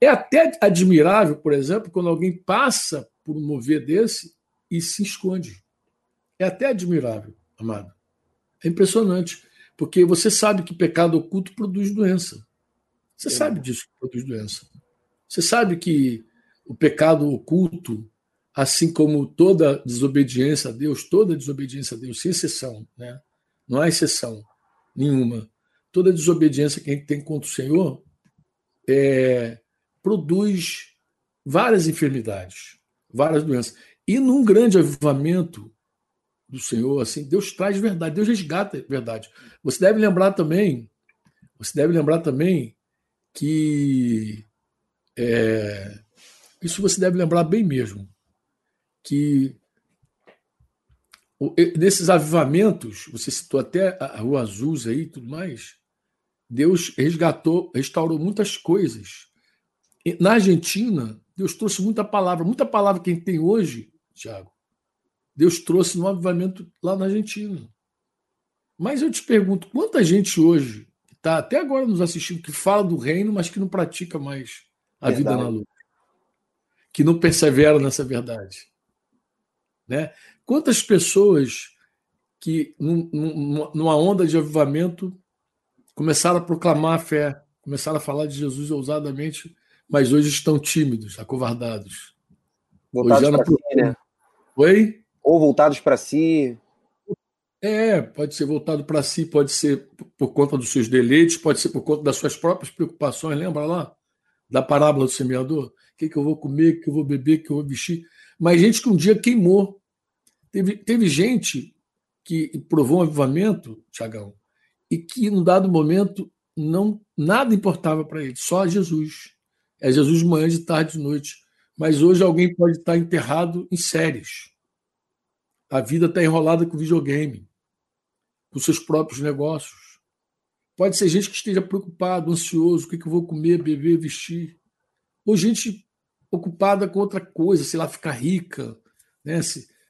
É até admirável, por exemplo, quando alguém passa por um mover desse e se esconde. É até admirável, amado. É impressionante, porque você sabe que pecado oculto produz doença. Você é. sabe disso que produz doença. Você sabe que o pecado oculto, assim como toda desobediência a Deus, toda desobediência a Deus, sem exceção, né? não há exceção nenhuma. Toda desobediência que a gente tem contra o Senhor é, produz várias enfermidades, várias doenças. E num grande avivamento do Senhor, assim, Deus traz verdade, Deus resgata verdade. Você deve lembrar também, você deve lembrar também que é, isso você deve lembrar bem mesmo, que nesses avivamentos, você citou até a Rua Azul aí e tudo mais, Deus resgatou, restaurou muitas coisas. Na Argentina, Deus trouxe muita palavra, muita palavra que a gente tem hoje, Tiago, Deus trouxe no avivamento lá na Argentina. Mas eu te pergunto, quanta gente hoje está até agora nos assistindo que fala do reino, mas que não pratica mais a verdade. vida na luta, que não persevera nessa verdade, né? Quantas pessoas que numa onda de avivamento começaram a proclamar a fé, começaram a falar de Jesus ousadamente, mas hoje estão tímidos, acovardados. Voltados para si, né? Oi? Ou voltados para si. É, pode ser voltado para si, pode ser por conta dos seus deleites, pode ser por conta das suas próprias preocupações. Lembra lá da parábola do semeador? O que, que eu vou comer, o que eu vou beber, o que eu vou vestir. Mas gente que um dia queimou. Teve, teve gente que provou um avivamento, Tiagão, e que, num dado momento, não nada importava para ele, só Jesus. É Jesus de manhã, de tarde, de noite. Mas hoje alguém pode estar enterrado em séries. A vida está enrolada com videogame, com seus próprios negócios. Pode ser gente que esteja preocupado, ansioso, o que, eu vou comer, beber, vestir. Ou gente ocupada com outra coisa, sei lá, ficar rica, né?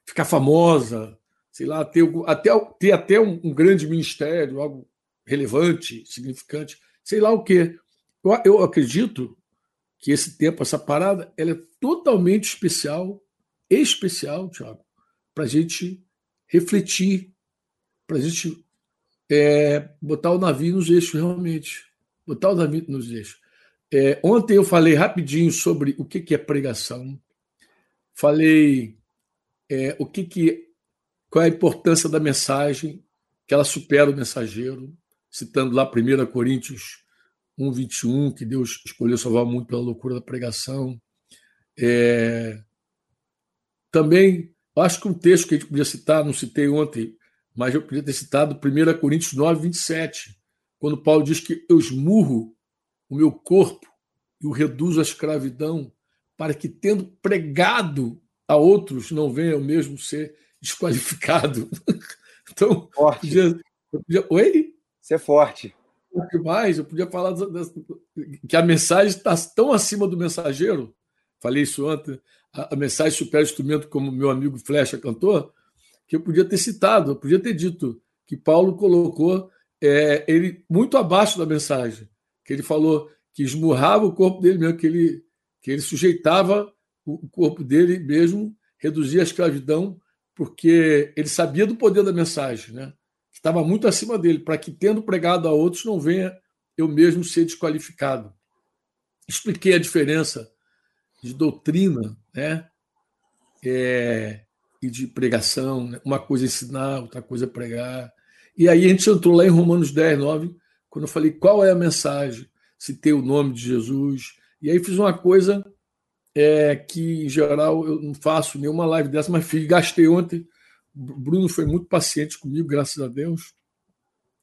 ficar famosa, sei lá, ter, até, ter até um, um grande ministério, algo relevante, significante, sei lá o quê. Eu, eu acredito que esse tempo, essa parada, ela é totalmente especial, especial, Tiago, para a gente refletir, para a gente é, botar o navio nos eixos realmente, botar o navio nos eixos. É, ontem eu falei rapidinho sobre o que, que é pregação, falei é, o que, que qual é a importância da mensagem, que ela supera o mensageiro, citando lá 1 Coríntios 1, 21, que Deus escolheu salvar muito pela loucura da pregação. É... Também, acho que um texto que a gente podia citar, não citei ontem, mas eu podia ter citado 1 Coríntios 9, 27, quando Paulo diz que eu esmurro o meu corpo e o reduzo à escravidão, para que, tendo pregado a outros, não venha eu mesmo ser desqualificado. (laughs) então, forte. Podia, podia, oi? Ser forte mais, eu podia falar que a mensagem está tão acima do mensageiro. Falei isso ontem. A, mensagem supera o instrumento, como meu amigo Flecha cantou, que eu podia ter citado, eu podia ter dito que Paulo colocou é, ele muito abaixo da mensagem, que ele falou que esmurrava o corpo dele mesmo, que ele, que ele sujeitava o corpo dele mesmo, reduzia a escravidão, porque ele sabia do poder da mensagem, né? estava muito acima dele, para que, tendo pregado a outros, não venha eu mesmo ser desqualificado. Expliquei a diferença de doutrina né? É, e de pregação. Né? Uma coisa é ensinar, outra coisa é pregar. E aí a gente entrou lá em Romanos 10, 9, quando eu falei qual é a mensagem, citei o nome de Jesus. E aí fiz uma coisa é, que, em geral, eu não faço nenhuma live dessa, mas fiz, gastei ontem Bruno foi muito paciente comigo, graças a Deus.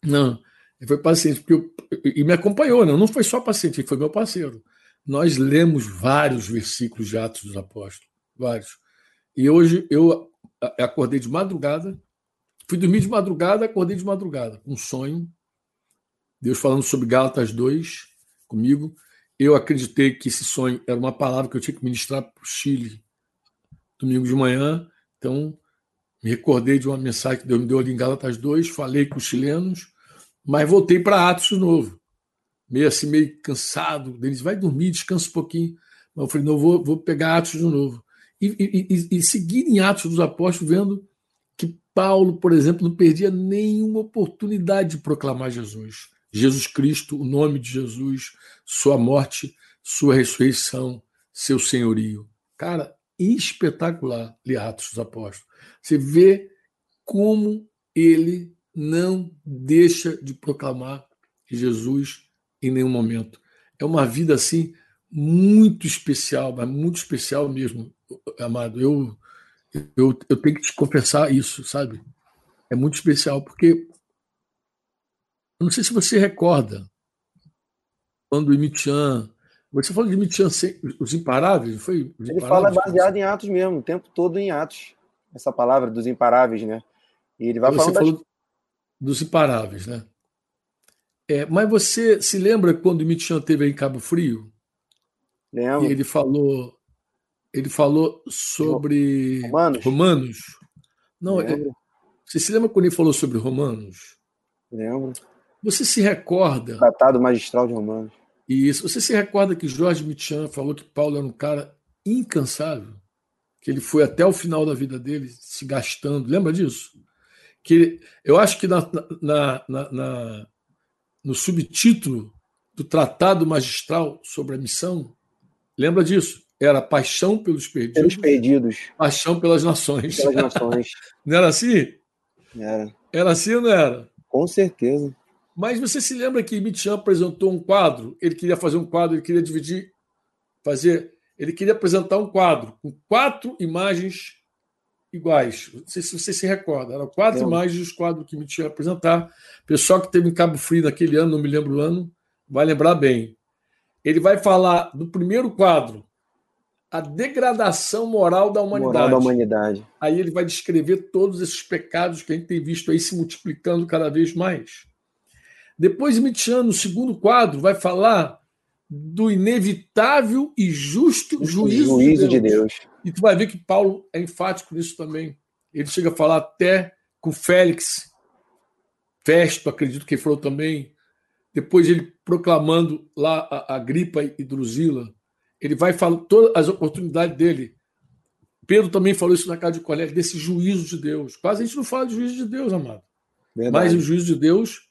Não, ele foi paciente, porque eu, e me acompanhou, não, não foi só paciente, ele foi meu parceiro. Nós lemos vários versículos de Atos dos Apóstolos, vários. E hoje eu acordei de madrugada, fui dormir de madrugada, acordei de madrugada, um sonho. Deus falando sobre Gálatas 2 comigo. Eu acreditei que esse sonho era uma palavra que eu tinha que ministrar para o Chile domingo de manhã. Então, me recordei de uma mensagem que Deus me deu ali em Gálatas 2, falei com os chilenos, mas voltei para Atos de novo. Meio assim, meio cansado. Eles vai dormir, descansa um pouquinho. Mas eu falei, não, vou, vou pegar Atos de novo. E, e, e, e seguir em Atos dos Apóstolos, vendo que Paulo, por exemplo, não perdia nenhuma oportunidade de proclamar Jesus. Jesus Cristo, o nome de Jesus, sua morte, sua ressurreição, seu senhorio. Cara, espetacular ler Atos dos Apóstolos. Você vê como ele não deixa de proclamar Jesus em nenhum momento. É uma vida assim muito especial, mas muito especial mesmo, amado. Eu, eu, eu tenho que te confessar isso, sabe? É muito especial porque eu não sei se você recorda quando o Imitian você falou de Mitian, os imparáveis, foi? Os Ele fala baseado em Atos mesmo, o tempo todo em Atos. Essa palavra dos imparáveis, né? E ele vai você falando das... dos imparáveis, né? É, mas você se lembra quando o Mitian teve em Cabo Frio? Lembro. E ele falou, ele falou sobre Romanos. Romanos. Não, é, você se lembra quando ele falou sobre Romanos? Lembro. Você se recorda? Tratado magistral de Romanos e isso. Você se recorda que Jorge Mitchan falou que Paulo era um cara incansável? Que ele foi até o final da vida dele se gastando. Lembra disso? Que eu acho que na, na, na, na no subtítulo do Tratado Magistral sobre a Missão, lembra disso? Era paixão pelos perdidos. Pelos perdidos. Paixão pelas nações. Pelas nações. (laughs) não era assim? Era. Era assim ou não era? Com certeza. Mas você se lembra que Mitchan apresentou um quadro? Ele queria fazer um quadro, ele queria dividir, fazer. Ele queria apresentar um quadro com quatro imagens iguais. Não sei se você se recorda. Eram quatro é. imagens dos quadros que me tinha apresentar. Pessoal que teve em Cabo Frio naquele ano, não me lembro o ano, vai lembrar bem. Ele vai falar do primeiro quadro, a degradação moral da humanidade. Moral da humanidade. Aí ele vai descrever todos esses pecados que a gente tem visto aí se multiplicando cada vez mais. Depois, Mitian, no segundo quadro, vai falar do inevitável e justo juízo, juízo de, Deus. de, Deus. E tu vai ver que Paulo é enfático nisso também. Ele chega a falar até com Félix, Festo, acredito que falou também. Depois ele proclamando lá a, a Gripa e Drusila. Ele vai falar todas as oportunidades dele. Pedro também falou isso na casa de Cornélio, desse juízo de Deus. Quase a gente não fala de juízo de Deus, amado. Verdade. Mas o juízo de Deus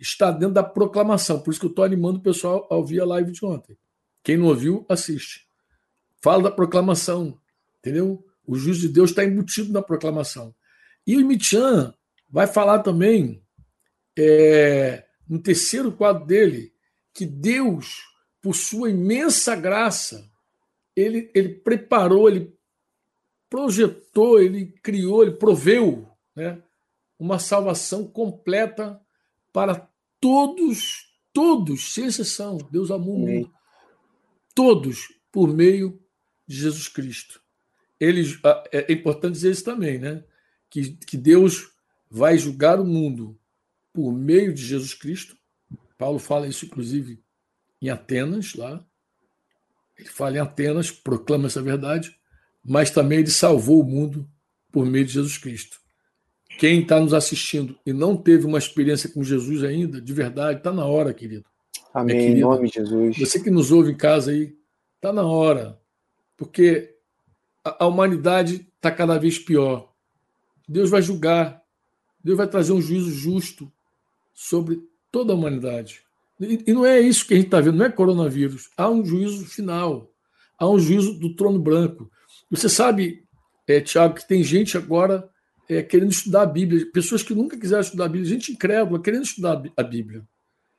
está dentro da proclamação. Por isso que eu estou animando o pessoal a ouvir a live de ontem. Quem não ouviu, assiste. Fala da proclamação, entendeu? O juízo de Deus está embutido na proclamação. E o Michan vai falar também, é, no terceiro quadro dele, que Deus, por sua imensa graça, ele, ele preparou, ele projetou, ele criou, ele proveu né, uma salvação completa para todos, todos, sem exceção, Deus amou o mundo, todos por meio de Jesus Cristo. Eles, é, é importante dizer isso também, né? Que, que Deus vai julgar o mundo por meio de Jesus Cristo. Paulo fala isso, inclusive, em Atenas, lá. Ele fala em Atenas, proclama essa verdade, mas também ele salvou o mundo por meio de Jesus Cristo. Quem está nos assistindo e não teve uma experiência com Jesus ainda, de verdade, está na hora, querido. Amém, em nome de Jesus. Você que nos ouve em casa aí, está na hora. Porque a, a humanidade está cada vez pior. Deus vai julgar. Deus vai trazer um juízo justo sobre toda a humanidade. E, e não é isso que a gente está vendo, não é coronavírus. Há um juízo final. Há um juízo do trono branco. Você sabe, é, Tiago, que tem gente agora é, querendo estudar a Bíblia, pessoas que nunca quiseram estudar a Bíblia, gente incrédula querendo estudar a Bíblia.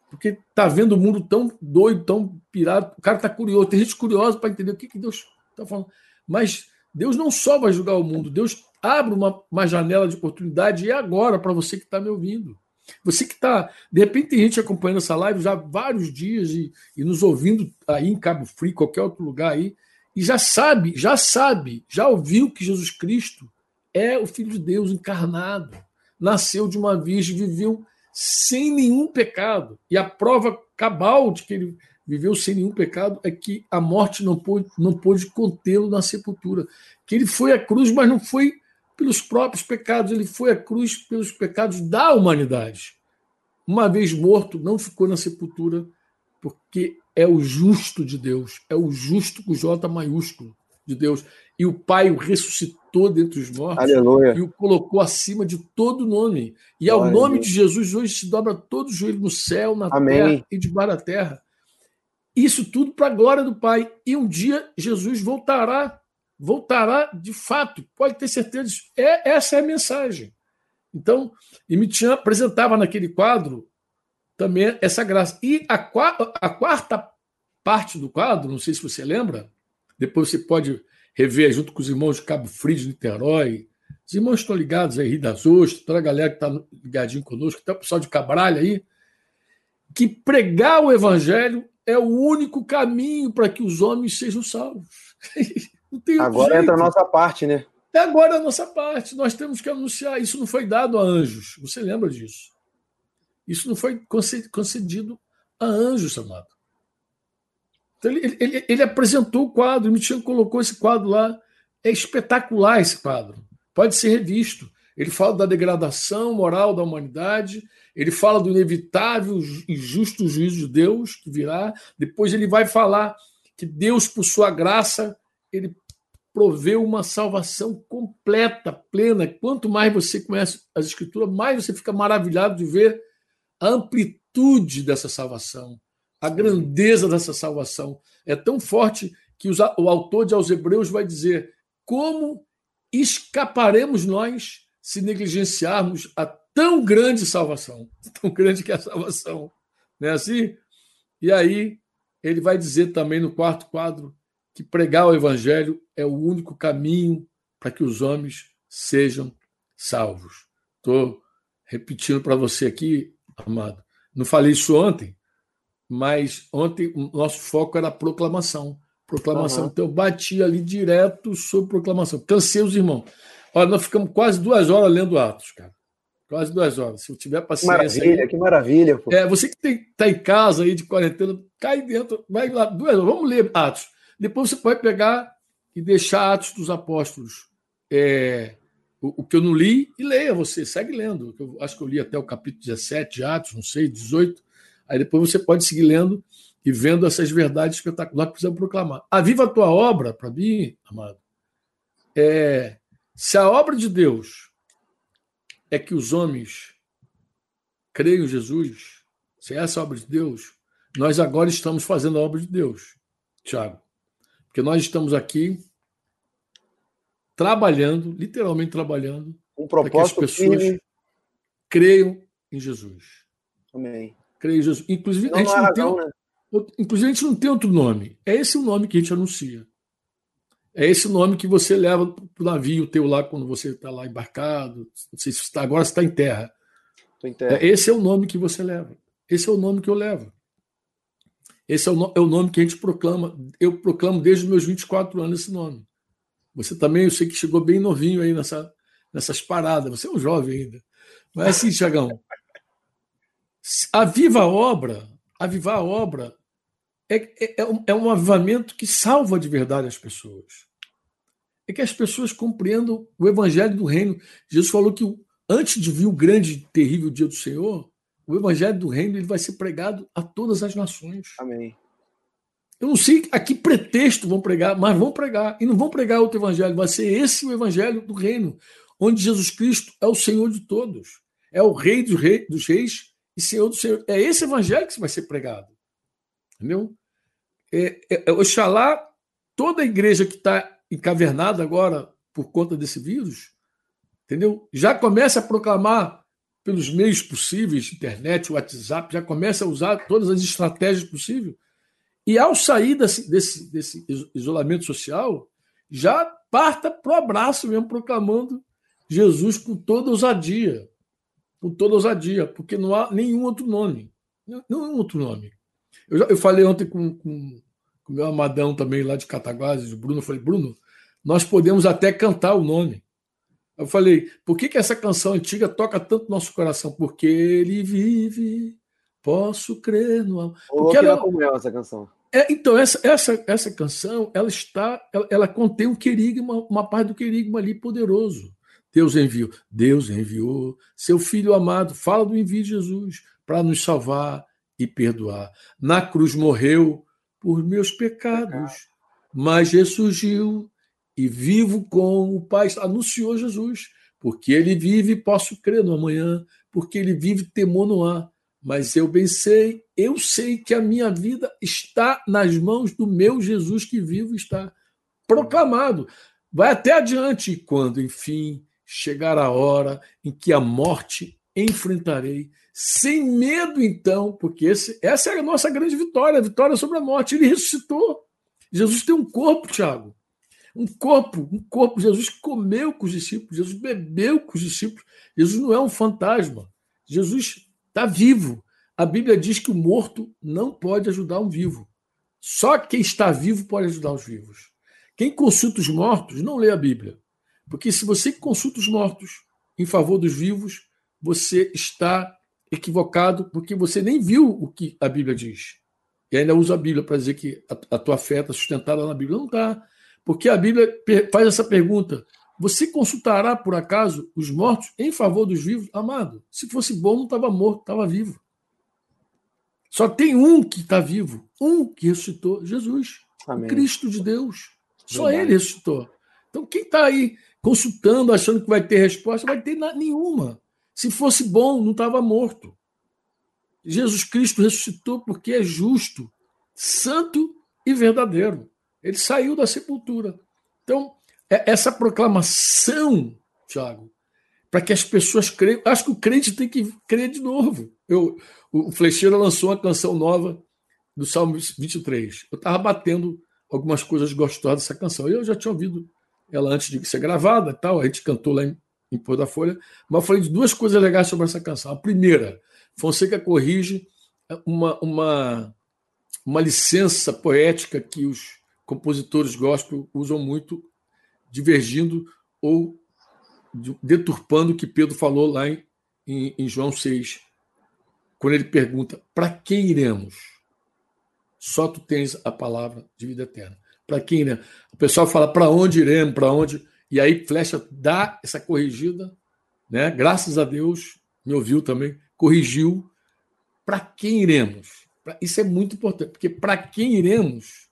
Porque está vendo o mundo tão doido, tão pirado, o cara está curioso, tem gente curiosa para entender o que, que Deus está falando. Mas Deus não só vai julgar o mundo, Deus abre uma, uma janela de oportunidade e é agora para você que está me ouvindo. Você que está, de repente, tem gente acompanhando essa live já há vários dias e, e nos ouvindo aí em Cabo Frio, qualquer outro lugar aí, e já sabe, já sabe, já ouviu que Jesus Cristo é o Filho de Deus encarnado. Nasceu de uma virgem, viveu sem nenhum pecado. E a prova cabal de que ele viveu sem nenhum pecado é que a morte não pôde, não pôde contê-lo na sepultura. Que ele foi à cruz, mas não foi pelos próprios pecados, ele foi à cruz pelos pecados da humanidade. Uma vez morto, não ficou na sepultura, porque é o justo de Deus, é o justo com J maiúsculo de Deus e o Pai o ressuscitou dentre os mortos Aleluia. e o colocou acima de todo nome. E ao Aleluia. nome de Jesus hoje se dobra todo o joelho no céu, na Amém. terra e debaixo da terra. Isso tudo para a glória do Pai. E um dia Jesus voltará, voltará de fato. Pode ter certeza disso. É, essa é a mensagem. Então, Emitian apresentava naquele quadro também essa graça. E a, a quarta parte do quadro, não sei se você lembra, depois você pode rever junto com os irmãos de Cabo Frio, de Niterói. Os irmãos estão ligados aí, das Ostras, toda a galera que está ligadinho conosco, até o pessoal de Cabralha aí, que pregar o evangelho é o único caminho para que os homens sejam salvos. (laughs) agora jeito. entra a nossa parte, né? É agora a nossa parte. Nós temos que anunciar. Isso não foi dado a anjos. Você lembra disso? Isso não foi concedido a anjos, amado. Então, ele, ele, ele, apresentou o quadro, o Michel colocou esse quadro lá. É espetacular esse quadro. Pode ser revisto. Ele fala da degradação moral da humanidade, ele fala do inevitável e justo juízo de Deus que virá. Depois ele vai falar que Deus, por sua graça, ele proveu uma salvação completa, plena. Quanto mais você conhece as Escrituras, mais você fica maravilhado de ver a amplitude dessa salvação a grandeza dessa salvação é tão forte que o autor de aos Hebreus vai dizer: como escaparemos nós se negligenciarmos a tão grande salvação? (laughs) Tão grande que é a salvação. Não é assim? E aí ele vai dizer também no quarto quadro que pregar o evangelho é o único caminho para que os homens sejam salvos. Estou repetindo para você aqui, amado. Não falei isso ontem, mas ontem o nosso foco era a proclamação. Proclamação. Uhum. Então eu bati ali direto sobre proclamação. Cansei os irmãos. Olha, nós ficamos quase duas horas lendo Atos, cara. Quase duas horas. Se eu tiver paciência. Maravilha, aí, que maravilha. Pô. É, você que está em casa aí de quarentena, cai dentro, vai lá, duas horas. Vamos ler Atos. Depois você pode pegar e deixar Atos dos Apóstolos. É, o, o, que eu não li, e leia você, segue lendo. Eu acho que eu li até o capítulo 17 de Atos, não sei, 18. Aí depois você pode seguir lendo e vendo essas verdades espetaculares que precisamos proclamar. Aviva a tua obra, para mim, amado. É, se a obra de Deus é que os homens creiam em Jesus, se essa é a obra de Deus, nós agora estamos fazendo a obra de Deus, Tiago. Porque nós estamos aqui trabalhando, literalmente trabalhando, um para que as pessoas firme. creiam em Jesus. Amém. Creiam em Jesus. Inclusive, não a gente não, tem, né? inclusive, a gente não tem outro nome. É esse o nome que a gente anuncia. É esse o nome que você leva para o navio teu lá quando você está lá embarcado. Não sei se está agora está em terra. em terra. É, esse é o nome que você leva. Esse é o nome que eu levo. Esse é o, é o nome que a gente proclama. Eu proclamo desde os meus 24 anos esse nome. Você também, eu sei que chegou bem novinho aí nessa, nessas paradas. Você é um jovem ainda. Mas assim, Tiagão, a obra, avivar a obra é, é, é, um, é um avivamento que salva de verdade as pessoas. É que as pessoas compreendam o evangelho do reino. Jesus falou que antes de vir o grande e terrível dia do Senhor, o evangelho do reino ele vai ser pregado a todas as nações. Amém. Eu não sei a que pretexto vão pregar, mas vão pregar. E não vão pregar outro evangelho, vai ser esse o evangelho do reino, onde Jesus Cristo é o Senhor de todos, é o Rei dos, reis, dos reis e Senhor do Senhor. É esse evangelho que vai ser pregado. Entendeu? é, é, é, Oxalá, toda a igreja que está encavernada agora por conta desse vírus, entendeu? Já começa a proclamar pelos meios possíveis, internet, WhatsApp, já começa a usar todas as estratégias possíveis. E ao sair desse, desse, desse isolamento social, já parta para o abraço mesmo, proclamando Jesus com toda ousadia. Com toda ousadia, porque não há nenhum outro nome. Nenhum outro nome. Eu, já, eu falei ontem com, com, com o meu amadão também lá de Cataguases, o Bruno, eu falei, Bruno, nós podemos até cantar o nome. Eu falei, por que, que essa canção antiga toca tanto no nosso coração? Porque ele vive, posso crer no amor. Porque ela, como é essa canção? É, então, essa, essa, essa canção, ela está, ela, ela contém um querigma, uma parte do querigma ali poderoso. Deus enviou, Deus enviou seu Filho amado, fala do envio de Jesus para nos salvar, e perdoar. Na cruz morreu por meus pecados, mas ressurgiu e vivo com o Pai. Anunciou Jesus, porque ele vive, posso crer no amanhã, porque ele vive, temor não há. Mas eu bem sei, eu sei que a minha vida está nas mãos do meu Jesus que vivo está. Proclamado. Vai até adiante, quando, enfim, chegar a hora em que a morte enfrentarei sem medo, então, porque esse, essa é a nossa grande vitória, a vitória sobre a morte. Ele ressuscitou. Jesus tem um corpo, Tiago. Um corpo, um corpo. Jesus comeu com os discípulos, Jesus bebeu com os discípulos. Jesus não é um fantasma. Jesus está vivo. A Bíblia diz que o morto não pode ajudar um vivo. Só quem está vivo pode ajudar os vivos. Quem consulta os mortos não lê a Bíblia. Porque se você consulta os mortos em favor dos vivos, você está equivocado porque você nem viu o que a Bíblia diz. E ainda usa a Bíblia para dizer que a, a, tua fé está sustentada na Bíblia. Não está. Porque a Bíblia faz essa pergunta: você consultará, por acaso, os mortos em favor dos vivos? Amado, se fosse bom, não estava morto, estava vivo. Só tem um que está vivo, um que ressuscitou: Jesus, Amém. o Cristo de Deus. Só Verdade. ele ressuscitou. Então, quem está aí consultando, achando que vai ter resposta, vai ter nenhuma. Se fosse bom, não estava morto. Jesus Cristo ressuscitou porque é justo, santo e verdadeiro. Ele saiu da sepultura. Então, é essa proclamação, Tiago, para que as pessoas creiam. Acho que o crente tem que crer de novo. Eu, o Flecheira lançou uma canção nova do Salmo 23. Eu estava batendo algumas coisas gostosas dessa canção. Eu já tinha ouvido ela antes de ser gravada, tal, a gente cantou lá em, em Pôr da Folha, mas eu falei de duas coisas legais sobre essa canção. A primeira, Fonseca corrige uma, uma, uma licença poética que os compositores gospel usam muito, divergindo ou deturpando o que Pedro falou lá em, em, em João 6, quando ele pergunta: para quem iremos? Só tu tens a palavra de vida eterna. Para quem iremos? O pessoal fala: para onde iremos? Para onde? E aí, Flecha dá essa corrigida, né? graças a Deus, me ouviu também, corrigiu. Para quem iremos? Isso é muito importante, porque para quem iremos,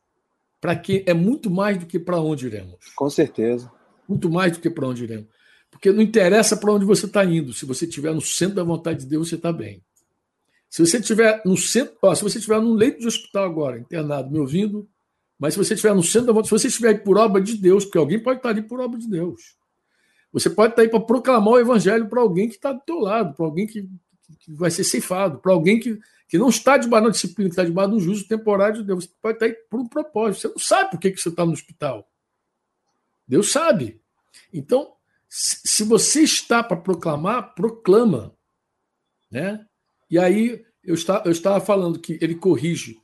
para quem é muito mais do que para onde iremos. Com certeza. Muito mais do que para onde iremos. Porque não interessa para onde você está indo. Se você estiver no centro da vontade de Deus, você está bem. Se você estiver no centro, ó, se você estiver no leito de hospital agora, internado, me ouvindo, mas se você estiver no centro da vontade, se você estiver aí por obra de Deus, porque alguém pode estar ali por obra de Deus. Você pode estar aí para proclamar o evangelho para alguém que está do teu lado, para alguém que, que, vai ser ceifado, para alguém que, que não está debaixo da disciplina, que está debaixo do juízo temporário de Deus. Você pode estar aí por um propósito. Você não sabe por que, que você está no hospital. Deus sabe. Então, se você está para proclamar, proclama. Né? E aí eu, está, eu estava falando que ele corrige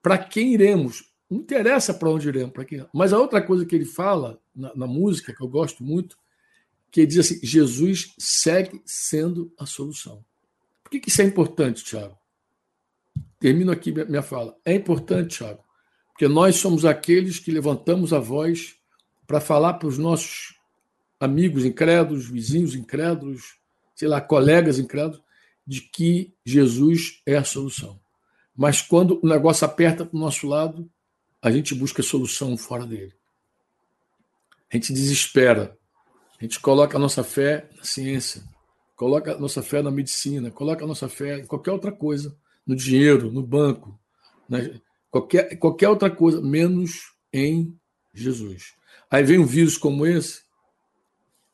para quem iremos. Não interessa para onde iremos, para quem. Mas a outra coisa que ele fala na, na música, que eu gosto muito, que ele diz assim: Jesus segue sendo a solução. Por que, que isso é importante, Tiago? Termino aqui minha fala. É importante, Tiago, porque nós somos aqueles que levantamos a voz para falar para os nossos amigos incrédulos, vizinhos incrédulos, sei lá, colegas incrédulos, de que Jesus é a solução. Mas quando o negócio aperta para o nosso lado, a gente busca solução fora dele. A gente desespera. A gente coloca a nossa fé na ciência, coloca a nossa fé na medicina, coloca a nossa fé em qualquer outra coisa, no dinheiro, no banco, né? qualquer, qualquer outra coisa, menos em Jesus. Aí vem um vírus como esse,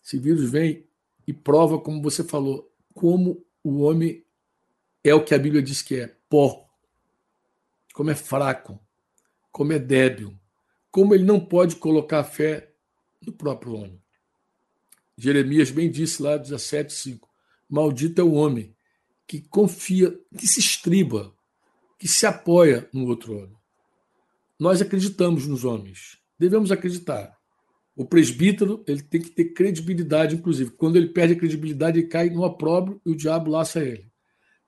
esse vírus vem e prova, como você falou, como o homem é o que a Bíblia diz que é: pó. Como é fraco, como é débil, como ele não pode colocar fé no próprio homem. Jeremias bem disse lá, 17,5: Maldito é o homem que confia, que se estriba, que se apoia no outro homem. Nós acreditamos nos homens, devemos acreditar. O presbítero ele tem que ter credibilidade, inclusive. Quando ele perde a credibilidade, ele cai no opróbrio e o diabo laça ele.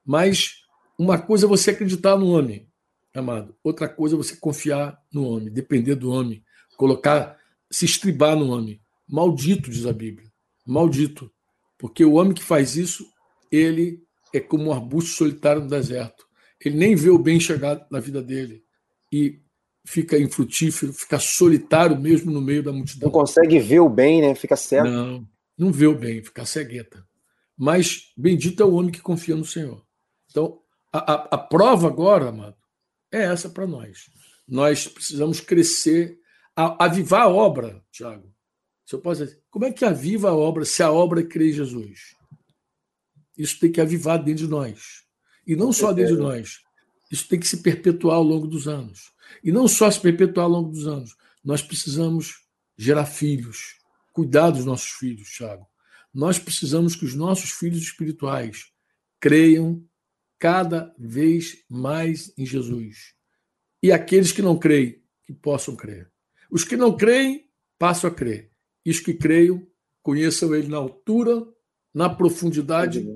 Mas uma coisa é você acreditar no homem, amado. Outra coisa é você confiar no homem, depender do homem, colocar, se estribar no homem. Maldito, diz a Bíblia. Maldito. Porque o homem que faz isso, ele é como um arbusto solitário no deserto. Ele nem vê o bem chegar na vida dele. E fica infrutífero, fica solitário mesmo no meio da multidão. Não consegue ver o bem, né? Fica cego. Não, não vê o bem, fica cegueta. Mas bendito é o homem que confia no Senhor. Então, a, a, a prova agora, amado, é essa para nós. Nós precisamos crescer, avivar a obra, Tiago. Se eu posso dizer, como é que aviva a obra se a obra é crer em Jesus? Isso tem que avivar dentro de nós. E não só dentro de nós. Isso tem que se perpetuar ao longo dos anos. E não só se perpetuar ao longo dos anos, nós precisamos gerar filhos, cuidar dos nossos filhos, Thiago. Nós precisamos que os nossos filhos espirituais creiam cada vez mais em Jesus. E aqueles que não creem, que possam crer. Os que não creem, passam a crer. E os que creiam, conheçam ele na altura, na profundidade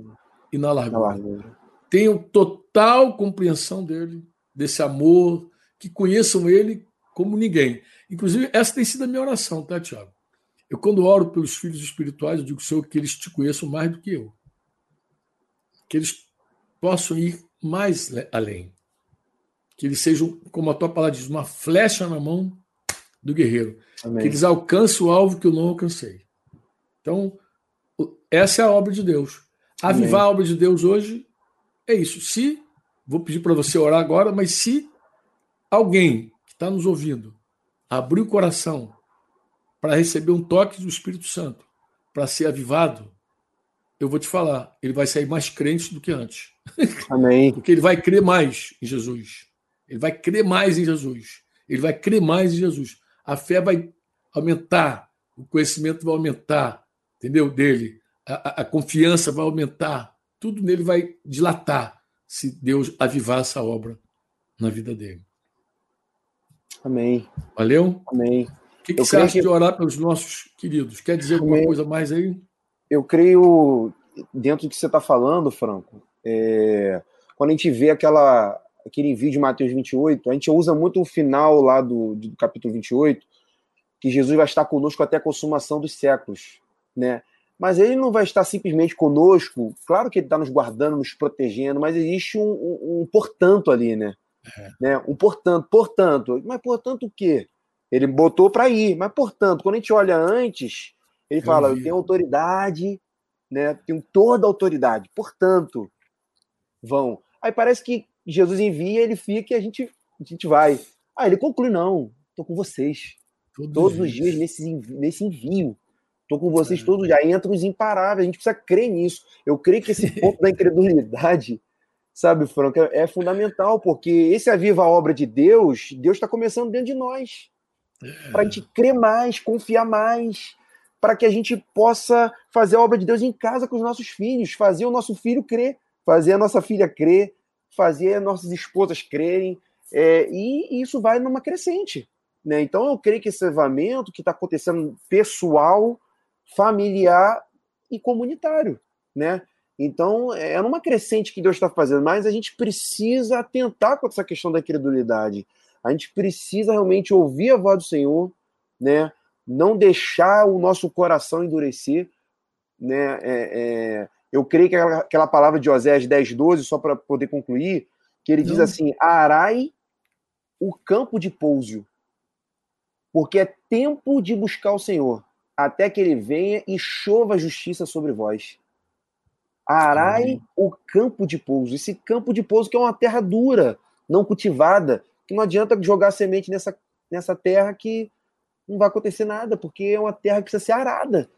e na largura. Tenham total compreensão dele, desse amor, que conheçam ele como ninguém. Inclusive, essa tem sido a minha oração, tá, Tiago? Eu, quando oro pelos filhos espirituais, eu digo, Senhor, que eles te conheçam mais do que eu. Que eles possam ir mais além. Que eles sejam, como a tua palavra diz, uma flecha na mão do guerreiro. Amém. Que eles alcancem o alvo que eu não alcancei. Então, essa é a obra de Deus. Avivar Amém. a obra de Deus hoje é isso. Se, vou pedir para você orar agora, mas se alguém que está nos ouvindo abrir o coração para receber um toque do Espírito Santo, para ser avivado, eu vou te falar, ele vai sair mais crente do que antes. (laughs) Amém. Porque ele vai crer mais em Jesus. Ele vai crer mais em Jesus. Ele vai crer mais em Jesus. A fé vai aumentar, o conhecimento vai aumentar, entendeu? Dele, a, a confiança vai aumentar, tudo nele vai dilatar se Deus avivar essa obra na vida dele. Amém. Valeu? Amém. O que, que você acha que... de orar pelos nossos queridos? Quer dizer alguma Amém. coisa mais aí? Eu creio, dentro do que você está falando, Franco, é... quando a gente vê aquela, aquele vídeo de Mateus 28, a gente usa muito o final lá do, do capítulo 28, que Jesus vai estar conosco até a consumação dos séculos, né? Mas ele não vai estar simplesmente conosco, claro que ele está nos guardando, nos protegendo, mas existe um, um, um portanto ali, né? É. né? Um portanto, portanto, mas portanto o quê? Ele botou para ir, mas portanto, quando a gente olha antes, ele fala: eu tenho autoridade, né? Tenho toda a autoridade, portanto, vão. Aí parece que Jesus envia, ele fica e a gente, a gente vai. Ah, ele conclui: não, estou com vocês. Todo todos os dias nesse, nesse envio. Estou com vocês é. todos já. Entra os imparáveis. A gente precisa crer nisso. Eu creio que esse (laughs) ponto da incredulidade, sabe, Franco, é, é fundamental, porque esse aviva a obra de Deus, Deus está começando dentro de nós. É. Para a gente crer mais, confiar mais, para que a gente possa fazer a obra de Deus em casa com os nossos filhos, fazer o nosso filho crer, fazer a nossa filha crer, fazer as nossas esposas crerem. É, e isso vai numa crescente. Né? Então, eu creio que esse avivamento que está acontecendo pessoal, familiar e comunitário. Né? Então, é numa crescente que Deus está fazendo, mas a gente precisa atentar com essa questão da credulidade. A gente precisa realmente ouvir a voz do Senhor, né? Não deixar o nosso coração endurecer. Né? É, é... eu creio que aquela, aquela palavra de Oséias 10, 12, só para poder concluir, que ele não. diz assim: arai o campo de pouso porque é tempo de buscar o Senhor, até que ele venha e chova a justiça sobre vós. Arai o campo de pouso. Esse campo de pouso que é uma terra dura, não cultivada, que não adianta jogar semente nessa, nessa terra que não vai acontecer nada, porque é uma terra que precisa ser arada.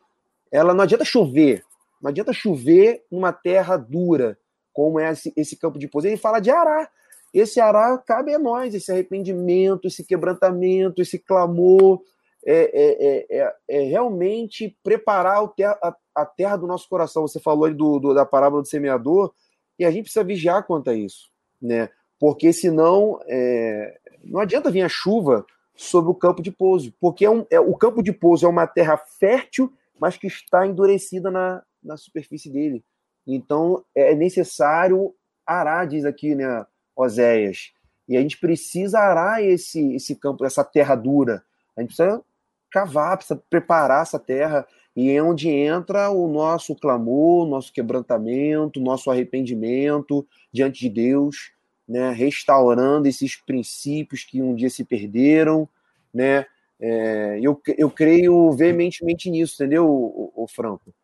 Ela não adianta chover, não adianta chover numa terra dura, como é esse, esse campo de pouso. Ele fala de arar. Esse arar cabe a nós, esse arrependimento, esse quebrantamento, esse clamor, é, é, é, é, é realmente preparar ter, a, a, terra do nosso coração. Você falou do, do, da parábola do semeador, e a gente precisa vigiar quanto a isso, né? Porque senão é, não adianta vir a chuva sobre o campo de pouso, porque é um, é, o campo de pouso é uma terra fértil, mas que está endurecida na, na superfície dele. Então é necessário arar, diz aqui, né? Oséias. E a gente precisa arar esse, esse campo, essa terra dura. A gente precisa cavar, precisa preparar essa terra. E é onde entra o nosso clamor, nosso quebrantamento, nosso arrependimento diante de Deus, né? restaurando esses princípios que um dia se perderam. Né? É, eu, eu creio veementemente nisso, entendeu, o, o, Franco?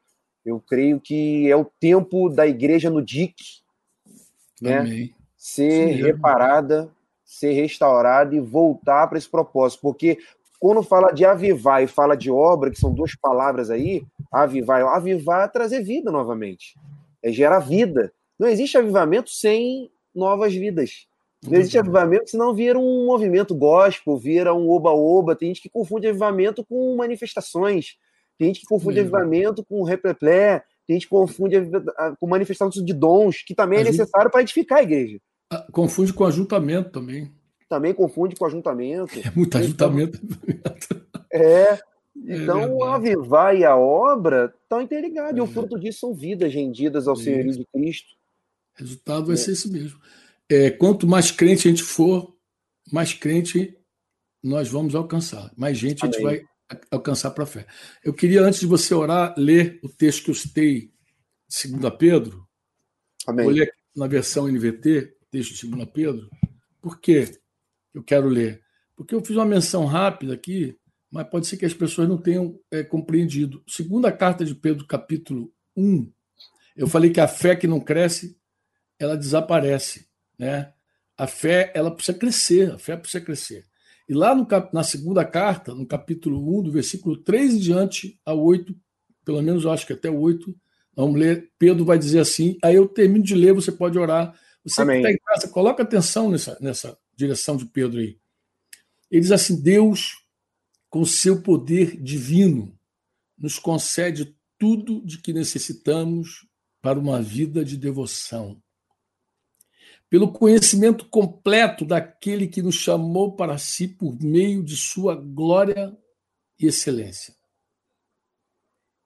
Eu creio que é o tempo da igreja no DIC, né? Amém ser Sim, reparada, ser restaurada e voltar para esse propósito. Porque quando fala de avivar e fala de obra, que são duas palavras aí, avivar, avivar é trazer vida novamente. É gerar vida. Não existe avivamento sem novas vidas. Não existe avivamento se não vira um movimento gospel, vira um oba-oba. Tem gente que confunde avivamento com manifestações. Tem gente que confunde avivamento com repleplé. Tem gente que confunde com manifestação de dons, que também é necessário para edificar a igreja. Ah, confunde com ajuntamento também. Também confunde com ajuntamento. É muito ajuntamento. (laughs) É. Então, é o avivar e a obra estão interligados. É. E o é. fruto disso são vidas rendidas ao é. Senhor de Cristo. O resultado vai é. ser esse mesmo. É, quanto mais crente a gente for, mais crente nós vamos alcançar. Mais gente Amém. a gente vai alcançar para a fé. Eu queria, antes de você orar, ler o texto que eu citei de 2 Pedro. Amém. Vou ler na versão NVT, texto de 2 Pedro. Por que eu quero ler? Porque eu fiz uma menção rápida aqui, mas pode ser que as pessoas não tenham é, compreendido. Segunda carta de Pedro, capítulo 1, eu falei que a fé que não cresce, ela desaparece. Né? A fé ela precisa crescer, a fé precisa crescer. E lá no, na segunda carta, no capítulo 1, do versículo 3 em diante ao 8, pelo menos eu acho que até o 8, vamos ler, Pedro vai dizer assim, aí eu termino de ler, você pode orar você Amém. que está em casa, coloca atenção nessa, nessa direção de Pedro aí. Ele diz assim: Deus, com seu poder divino, nos concede tudo de que necessitamos para uma vida de devoção. Pelo conhecimento completo daquele que nos chamou para si por meio de sua glória e excelência.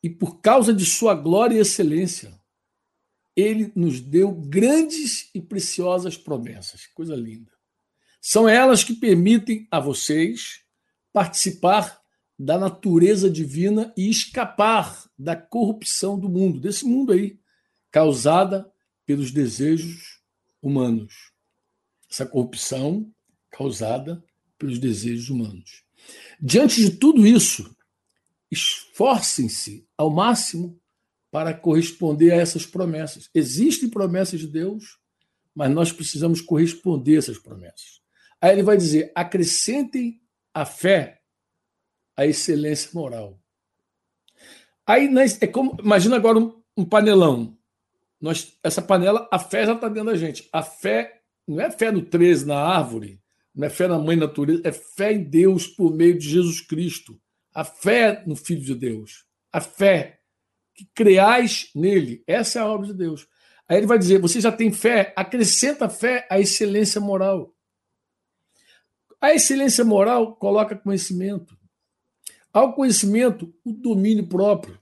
E por causa de sua glória e excelência, ele nos deu grandes e preciosas promessas. Coisa linda. São elas que permitem a vocês participar da natureza divina e escapar da corrupção do mundo, desse mundo aí, causada pelos desejos humanos. Essa corrupção causada pelos desejos humanos. Diante de tudo isso, esforcem-se ao máximo para corresponder a essas promessas. Existem promessas de Deus, mas nós precisamos corresponder a essas promessas. Aí ele vai dizer: acrescentem a fé, a excelência moral. Aí é como, imagina agora um, um panelão. Nós, essa panela, a fé já está dentro da gente. A fé não é fé no 13, na árvore, não é fé na mãe natureza, é fé em Deus por meio de Jesus Cristo. A fé no Filho de Deus. A fé que creais nele. Essa é a obra de Deus. Aí ele vai dizer: você já tem fé, acrescenta fé à excelência moral. A excelência moral coloca conhecimento. Ao conhecimento, o domínio próprio.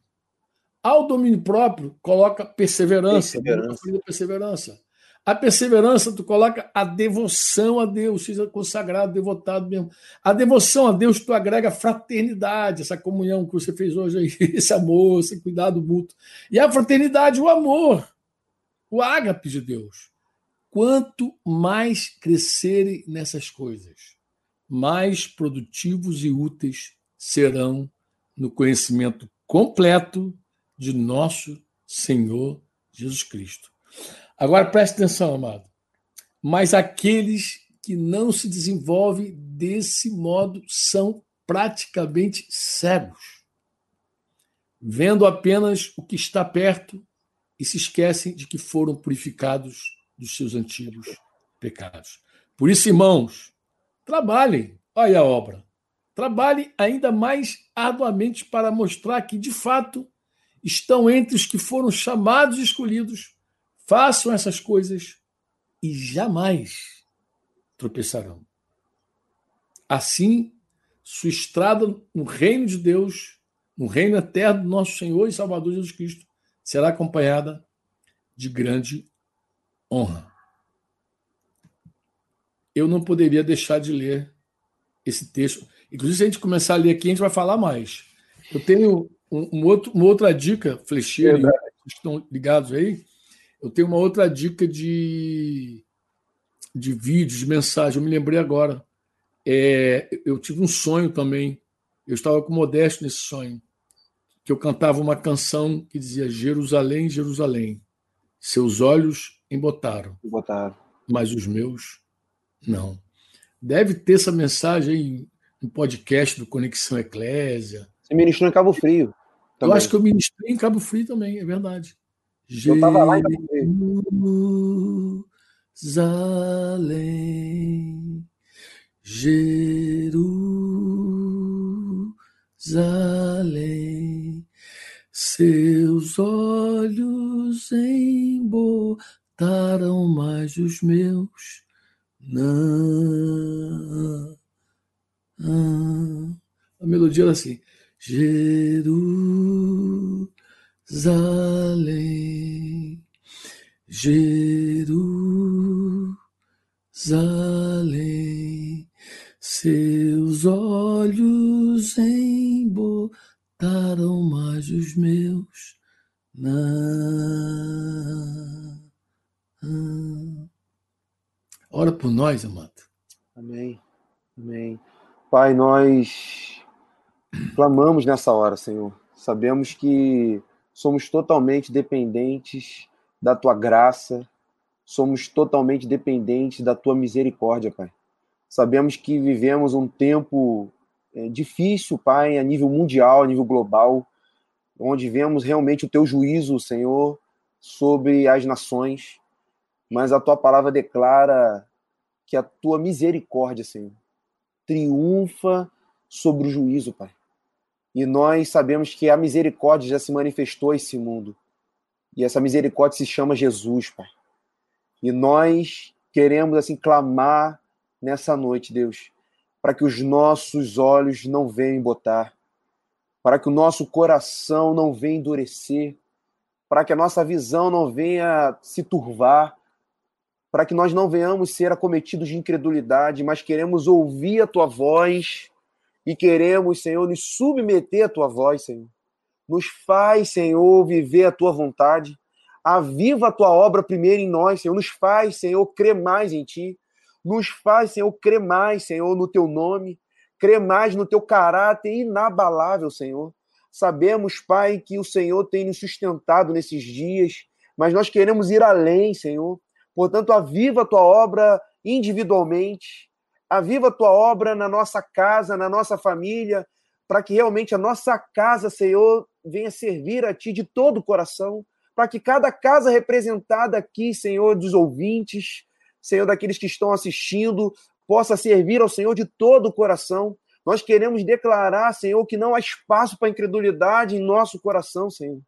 Ao domínio próprio, coloca perseverança. Perseverança. perseverança. A perseverança, tu coloca a devoção a Deus, seja consagrado, devotado mesmo. A devoção a Deus, tu agrega fraternidade, essa comunhão que você fez hoje aí, (laughs) esse amor, esse cuidado mútuo. E a fraternidade, o amor, o ágape de Deus. Quanto mais crescerem nessas coisas, mais produtivos e úteis serão no conhecimento completo de nosso Senhor Jesus Cristo. Agora preste atenção, amado. Mas aqueles que não se desenvolvem desse modo são praticamente cegos, vendo apenas o que está perto e se esquecem de que foram purificados dos seus antigos pecados. Por isso, irmãos, trabalhem, olha a obra, trabalhem ainda mais arduamente para mostrar que, de fato, estão entre os que foram chamados e escolhidos Façam essas coisas e jamais tropeçarão. Assim, sua estrada no reino de Deus, no reino eterno do nosso Senhor e Salvador Jesus Cristo, será acompanhada de grande honra. Eu não poderia deixar de ler esse texto. Inclusive, se a gente começar a ler aqui, a gente vai falar mais. Eu tenho um, um outro, uma outra dica, flecheira, que estão ligados aí, eu tenho uma outra dica de, de vídeo, de mensagem. Eu me lembrei agora. É, eu tive um sonho também. Eu estava com modesto nesse sonho. Que eu cantava uma canção que dizia: Jerusalém, Jerusalém, seus olhos embotaram. Embotaram. Mas os meus, não. Deve ter essa mensagem aí no podcast do Conexão Eclésia. Você ministrou em Cabo Frio. Também. Eu acho que eu ministrei em Cabo Frio também, é verdade. Eu estava lá em Jerusalém, Jerusalém, seus olhos embotaram mais os meus. Não. A melodia era assim. Jerusalém. Jerusalém, seus olhos embotaram mais os meus. Não. Ora por nós, amado. Amém. Amém. Pai, nós clamamos nessa hora, Senhor. Sabemos que somos totalmente dependentes da tua graça, somos totalmente dependentes da tua misericórdia, Pai. Sabemos que vivemos um tempo é, difícil, Pai, a nível mundial, a nível global, onde vemos realmente o teu juízo, Senhor, sobre as nações, mas a tua palavra declara que a tua misericórdia, Senhor, triunfa sobre o juízo, Pai. E nós sabemos que a misericórdia já se manifestou esse mundo. E essa misericórdia se chama Jesus, Pai. E nós queremos assim clamar nessa noite, Deus, para que os nossos olhos não venham botar, para que o nosso coração não venha endurecer, para que a nossa visão não venha se turvar, para que nós não venhamos ser acometidos de incredulidade, mas queremos ouvir a tua voz e queremos, Senhor, nos submeter à tua voz, Senhor. Nos faz, Senhor, viver a tua vontade. Aviva a tua obra primeiro em nós, Senhor. Nos faz, Senhor, crer mais em ti. Nos faz, Senhor, crer mais, Senhor, no teu nome. Crer mais no teu caráter inabalável, Senhor. Sabemos, Pai, que o Senhor tem nos sustentado nesses dias, mas nós queremos ir além, Senhor. Portanto, aviva a tua obra individualmente, aviva a tua obra na nossa casa, na nossa família, para que realmente a nossa casa, Senhor, venha servir a ti de todo o coração, para que cada casa representada aqui, Senhor, dos ouvintes, Senhor, daqueles que estão assistindo, possa servir ao Senhor de todo o coração. Nós queremos declarar, Senhor, que não há espaço para incredulidade em nosso coração, Senhor.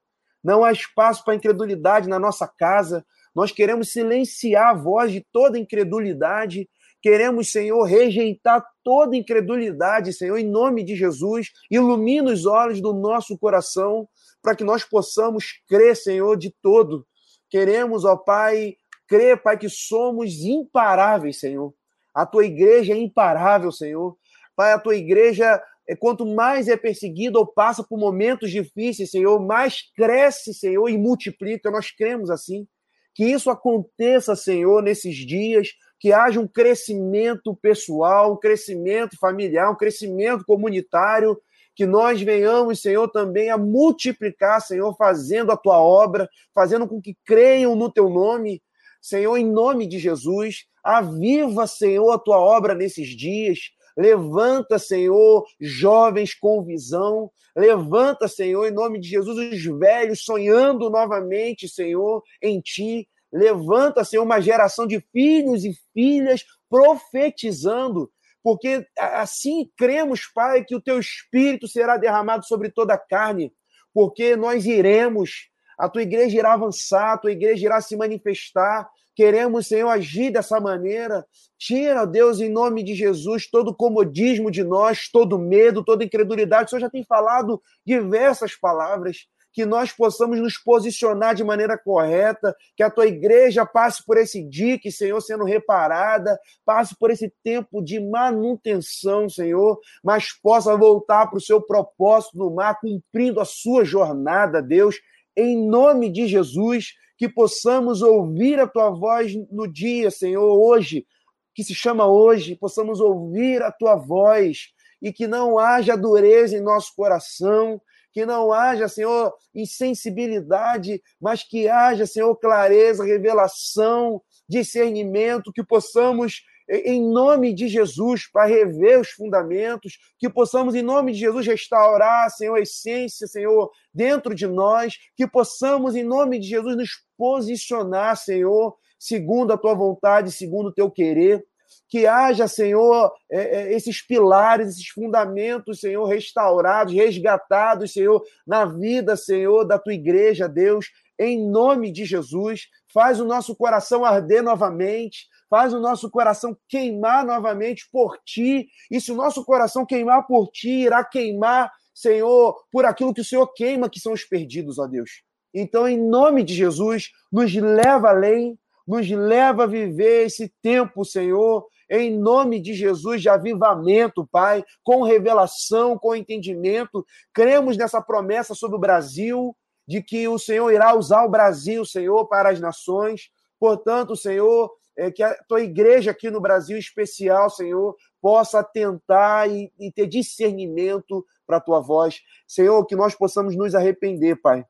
Não há espaço para incredulidade na nossa casa, nós queremos silenciar a voz de toda incredulidade. Queremos, Senhor, rejeitar toda incredulidade, Senhor, em nome de Jesus. Ilumina os olhos do nosso coração para que nós possamos crer, Senhor, de todo. Queremos, ó Pai, crer, Pai, que somos imparáveis, Senhor. A tua igreja é imparável, Senhor. Pai, a tua igreja, é, quanto mais é perseguida ou passa por momentos difíceis, Senhor, mais cresce, Senhor, e multiplica. Nós cremos assim. Que isso aconteça, Senhor, nesses dias, que haja um crescimento pessoal, um crescimento familiar, um crescimento comunitário, que nós venhamos, Senhor, também a multiplicar, Senhor, fazendo a tua obra, fazendo com que creiam no teu nome, Senhor, em nome de Jesus. Aviva, Senhor, a tua obra nesses dias. Levanta, Senhor, jovens com visão. Levanta, Senhor, em nome de Jesus, os velhos sonhando novamente, Senhor, em Ti. Levanta, Senhor, uma geração de filhos e filhas profetizando, porque assim cremos, Pai, que o Teu Espírito será derramado sobre toda a carne, porque nós iremos, a Tua igreja irá avançar, a Tua igreja irá se manifestar, Queremos, Senhor, agir dessa maneira. Tira, Deus, em nome de Jesus, todo comodismo de nós, todo medo, toda incredulidade. O Senhor já tem falado diversas palavras. Que nós possamos nos posicionar de maneira correta, que a tua igreja passe por esse dique, Senhor, sendo reparada, passe por esse tempo de manutenção, Senhor, mas possa voltar para o seu propósito no mar, cumprindo a sua jornada, Deus, em nome de Jesus que possamos ouvir a tua voz no dia, Senhor, hoje, que se chama hoje, possamos ouvir a tua voz e que não haja dureza em nosso coração, que não haja, Senhor, insensibilidade, mas que haja, Senhor, clareza, revelação, discernimento, que possamos em nome de Jesus, para rever os fundamentos, que possamos, em nome de Jesus, restaurar, Senhor, a essência, Senhor, dentro de nós, que possamos, em nome de Jesus, nos posicionar, Senhor, segundo a tua vontade, segundo o teu querer. Que haja, Senhor, é, é, esses pilares, esses fundamentos, Senhor, restaurados, resgatados, Senhor, na vida, Senhor, da tua igreja, Deus, em nome de Jesus. Faz o nosso coração arder novamente, faz o nosso coração queimar novamente por ti. E se o nosso coração queimar por ti, irá queimar, Senhor, por aquilo que o Senhor queima, que são os perdidos, ó Deus. Então, em nome de Jesus, nos leva além, nos leva a viver esse tempo, Senhor, em nome de Jesus, de avivamento, Pai, com revelação, com entendimento. Cremos nessa promessa sobre o Brasil, de que o Senhor irá usar o Brasil, Senhor, para as nações. Portanto, Senhor, é, que a tua igreja aqui no Brasil, especial, Senhor, possa tentar e, e ter discernimento para a tua voz. Senhor, que nós possamos nos arrepender, Pai.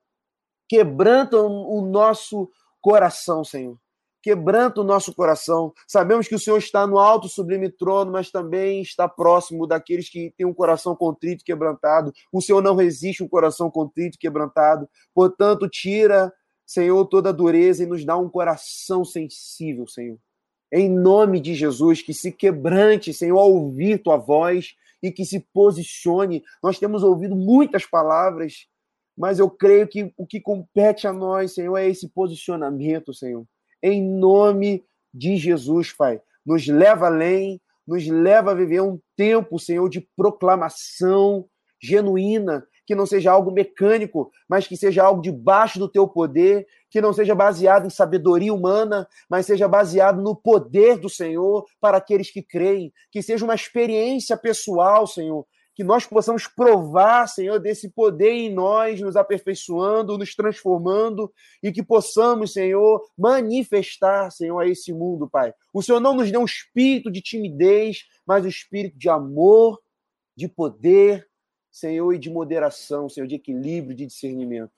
Quebranta o nosso coração, Senhor. Quebranta o nosso coração. Sabemos que o Senhor está no alto, sublime trono, mas também está próximo daqueles que têm um coração contrito e quebrantado. O Senhor não resiste um coração contrito e quebrantado. Portanto, tira Senhor, toda dureza e nos dá um coração sensível, Senhor. Em nome de Jesus, que se quebrante, Senhor, ao ouvir tua voz e que se posicione. Nós temos ouvido muitas palavras, mas eu creio que o que compete a nós, Senhor, é esse posicionamento, Senhor. Em nome de Jesus, Pai. Nos leva além, nos leva a viver um tempo, Senhor, de proclamação genuína, que não seja algo mecânico, mas que seja algo debaixo do teu poder, que não seja baseado em sabedoria humana, mas seja baseado no poder do Senhor para aqueles que creem, que seja uma experiência pessoal, Senhor, que nós possamos provar, Senhor, desse poder em nós, nos aperfeiçoando, nos transformando e que possamos, Senhor, manifestar, Senhor, a esse mundo, Pai. O Senhor não nos deu um espírito de timidez, mas um espírito de amor, de poder, Senhor, e de moderação, Senhor, de equilíbrio, de discernimento.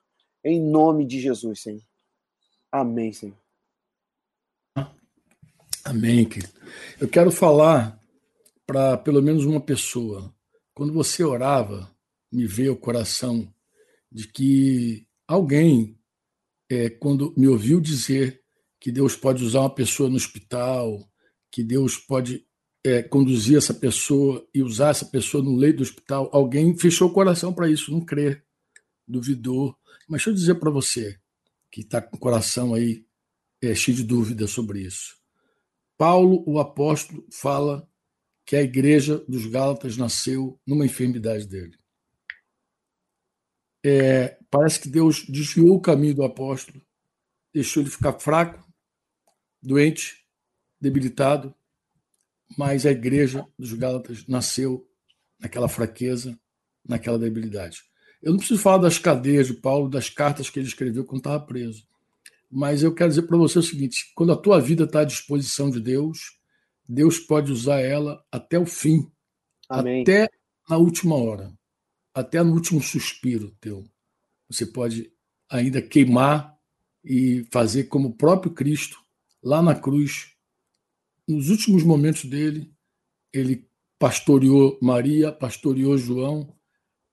Em nome de Jesus, Senhor. Amém, Senhor. Amém, querido. Eu quero falar para pelo menos uma pessoa. Quando você orava, me veio o coração de que alguém, é, quando me ouviu dizer que Deus pode usar uma pessoa no hospital, que Deus pode é, conduzir essa pessoa e usar essa pessoa no leito do hospital, alguém fechou o coração para isso, não crê, duvidou. Mas deixa eu dizer para você, que está com o coração aí é, cheio de dúvidas sobre isso. Paulo, o apóstolo, fala que a igreja dos Gálatas nasceu numa enfermidade dele. É, parece que Deus desviou o caminho do apóstolo, deixou ele ficar fraco, doente, debilitado, mas a igreja dos Gálatas nasceu naquela fraqueza, naquela debilidade. Eu não preciso falar das cadeias de Paulo, das cartas que ele escreveu quando estava preso. Mas eu quero dizer para você o seguinte: quando a tua vida está à disposição de Deus, Deus pode usar ela até o fim, Amém. até na última hora, até no último suspiro teu. Você pode ainda queimar e fazer como o próprio Cristo, lá na cruz, nos últimos momentos dele, ele pastoreou Maria, pastoreou João,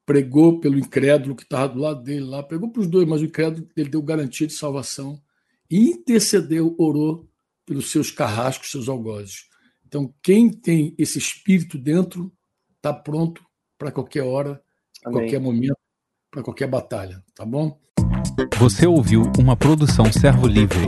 pregou pelo incrédulo que estava do lado dele lá, pregou para os dois, mas o incrédulo ele deu garantia de salvação e intercedeu, orou pelos seus carrascos, seus algozes. Então, quem tem esse espírito dentro está pronto para qualquer hora, Amém. qualquer momento, para qualquer batalha, tá bom? Você ouviu uma produção Servo Livre.